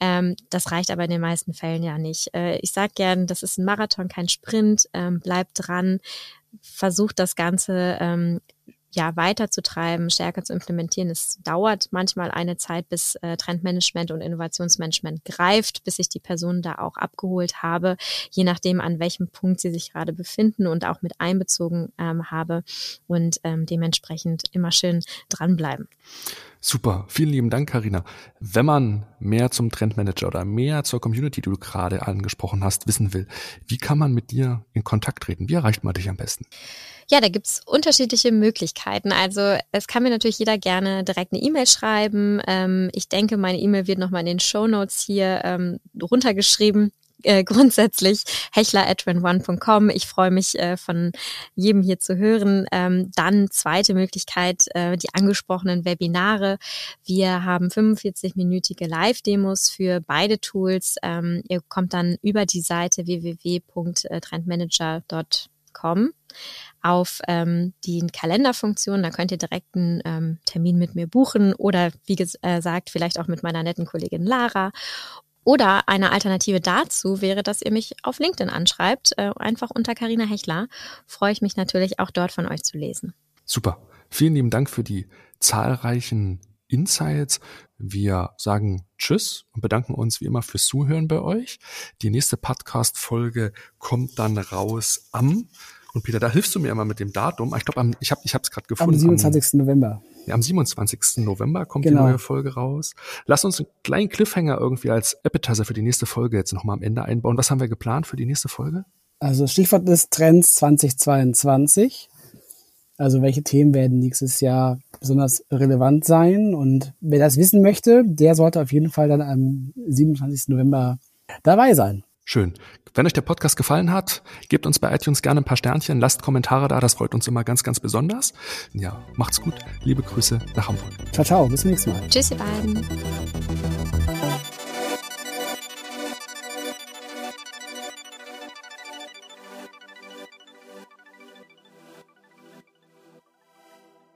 Ähm, das reicht aber in den meisten Fällen ja nicht. Äh, ich sage gern, das ist ein Marathon, kein Sprint. Ähm, bleibt dran, versucht das Ganze ja, weiterzutreiben, stärker zu implementieren. Es dauert manchmal eine Zeit, bis äh, Trendmanagement und Innovationsmanagement greift, bis ich die Person da auch abgeholt habe, je nachdem, an welchem Punkt sie sich gerade befinden und auch mit einbezogen ähm, habe und ähm, dementsprechend immer schön dranbleiben. Super, vielen lieben Dank, Karina. Wenn man mehr zum Trendmanager oder mehr zur Community, die du gerade angesprochen hast, wissen will, wie kann man mit dir in Kontakt treten? Wie erreicht man dich am besten? Ja, da gibt's unterschiedliche Möglichkeiten. Also es kann mir natürlich jeder gerne direkt eine E-Mail schreiben. Ähm, ich denke, meine E-Mail wird nochmal in den Show Notes hier ähm, runtergeschrieben. Äh, grundsätzlich hechler at one.com. Ich freue mich äh, von jedem hier zu hören. Ähm, dann zweite Möglichkeit, äh, die angesprochenen Webinare. Wir haben 45-minütige Live-Demos für beide Tools. Ähm, ihr kommt dann über die Seite www.trendmanager.com auf ähm, die Kalenderfunktion. Da könnt ihr direkt einen ähm, Termin mit mir buchen oder wie gesagt, vielleicht auch mit meiner netten Kollegin Lara. Oder eine Alternative dazu wäre, dass ihr mich auf LinkedIn anschreibt, äh, einfach unter Karina Hechler. Freue ich mich natürlich auch dort von euch zu lesen. Super. Vielen lieben Dank für die zahlreichen Insights. Wir sagen Tschüss und bedanken uns wie immer fürs Zuhören bei euch. Die nächste Podcast-Folge kommt dann raus am und Peter, da hilfst du mir immer mit dem Datum. Ich glaube, ich habe ich es gerade gefunden. Am 27. Am, November. Ja, am 27. November kommt genau. die neue Folge raus. Lass uns einen kleinen Cliffhanger irgendwie als Appetizer für die nächste Folge jetzt nochmal am Ende einbauen. Was haben wir geplant für die nächste Folge? Also Stichwort ist Trends 2022. Also welche Themen werden nächstes Jahr besonders relevant sein? Und wer das wissen möchte, der sollte auf jeden Fall dann am 27. November dabei sein. Schön. Wenn euch der Podcast gefallen hat, gebt uns bei iTunes gerne ein paar Sternchen, lasst Kommentare da, das freut uns immer ganz, ganz besonders. Ja, macht's gut. Liebe Grüße nach Hamburg. Ciao, ciao, bis zum nächsten Mal. Tschüss, ihr beiden.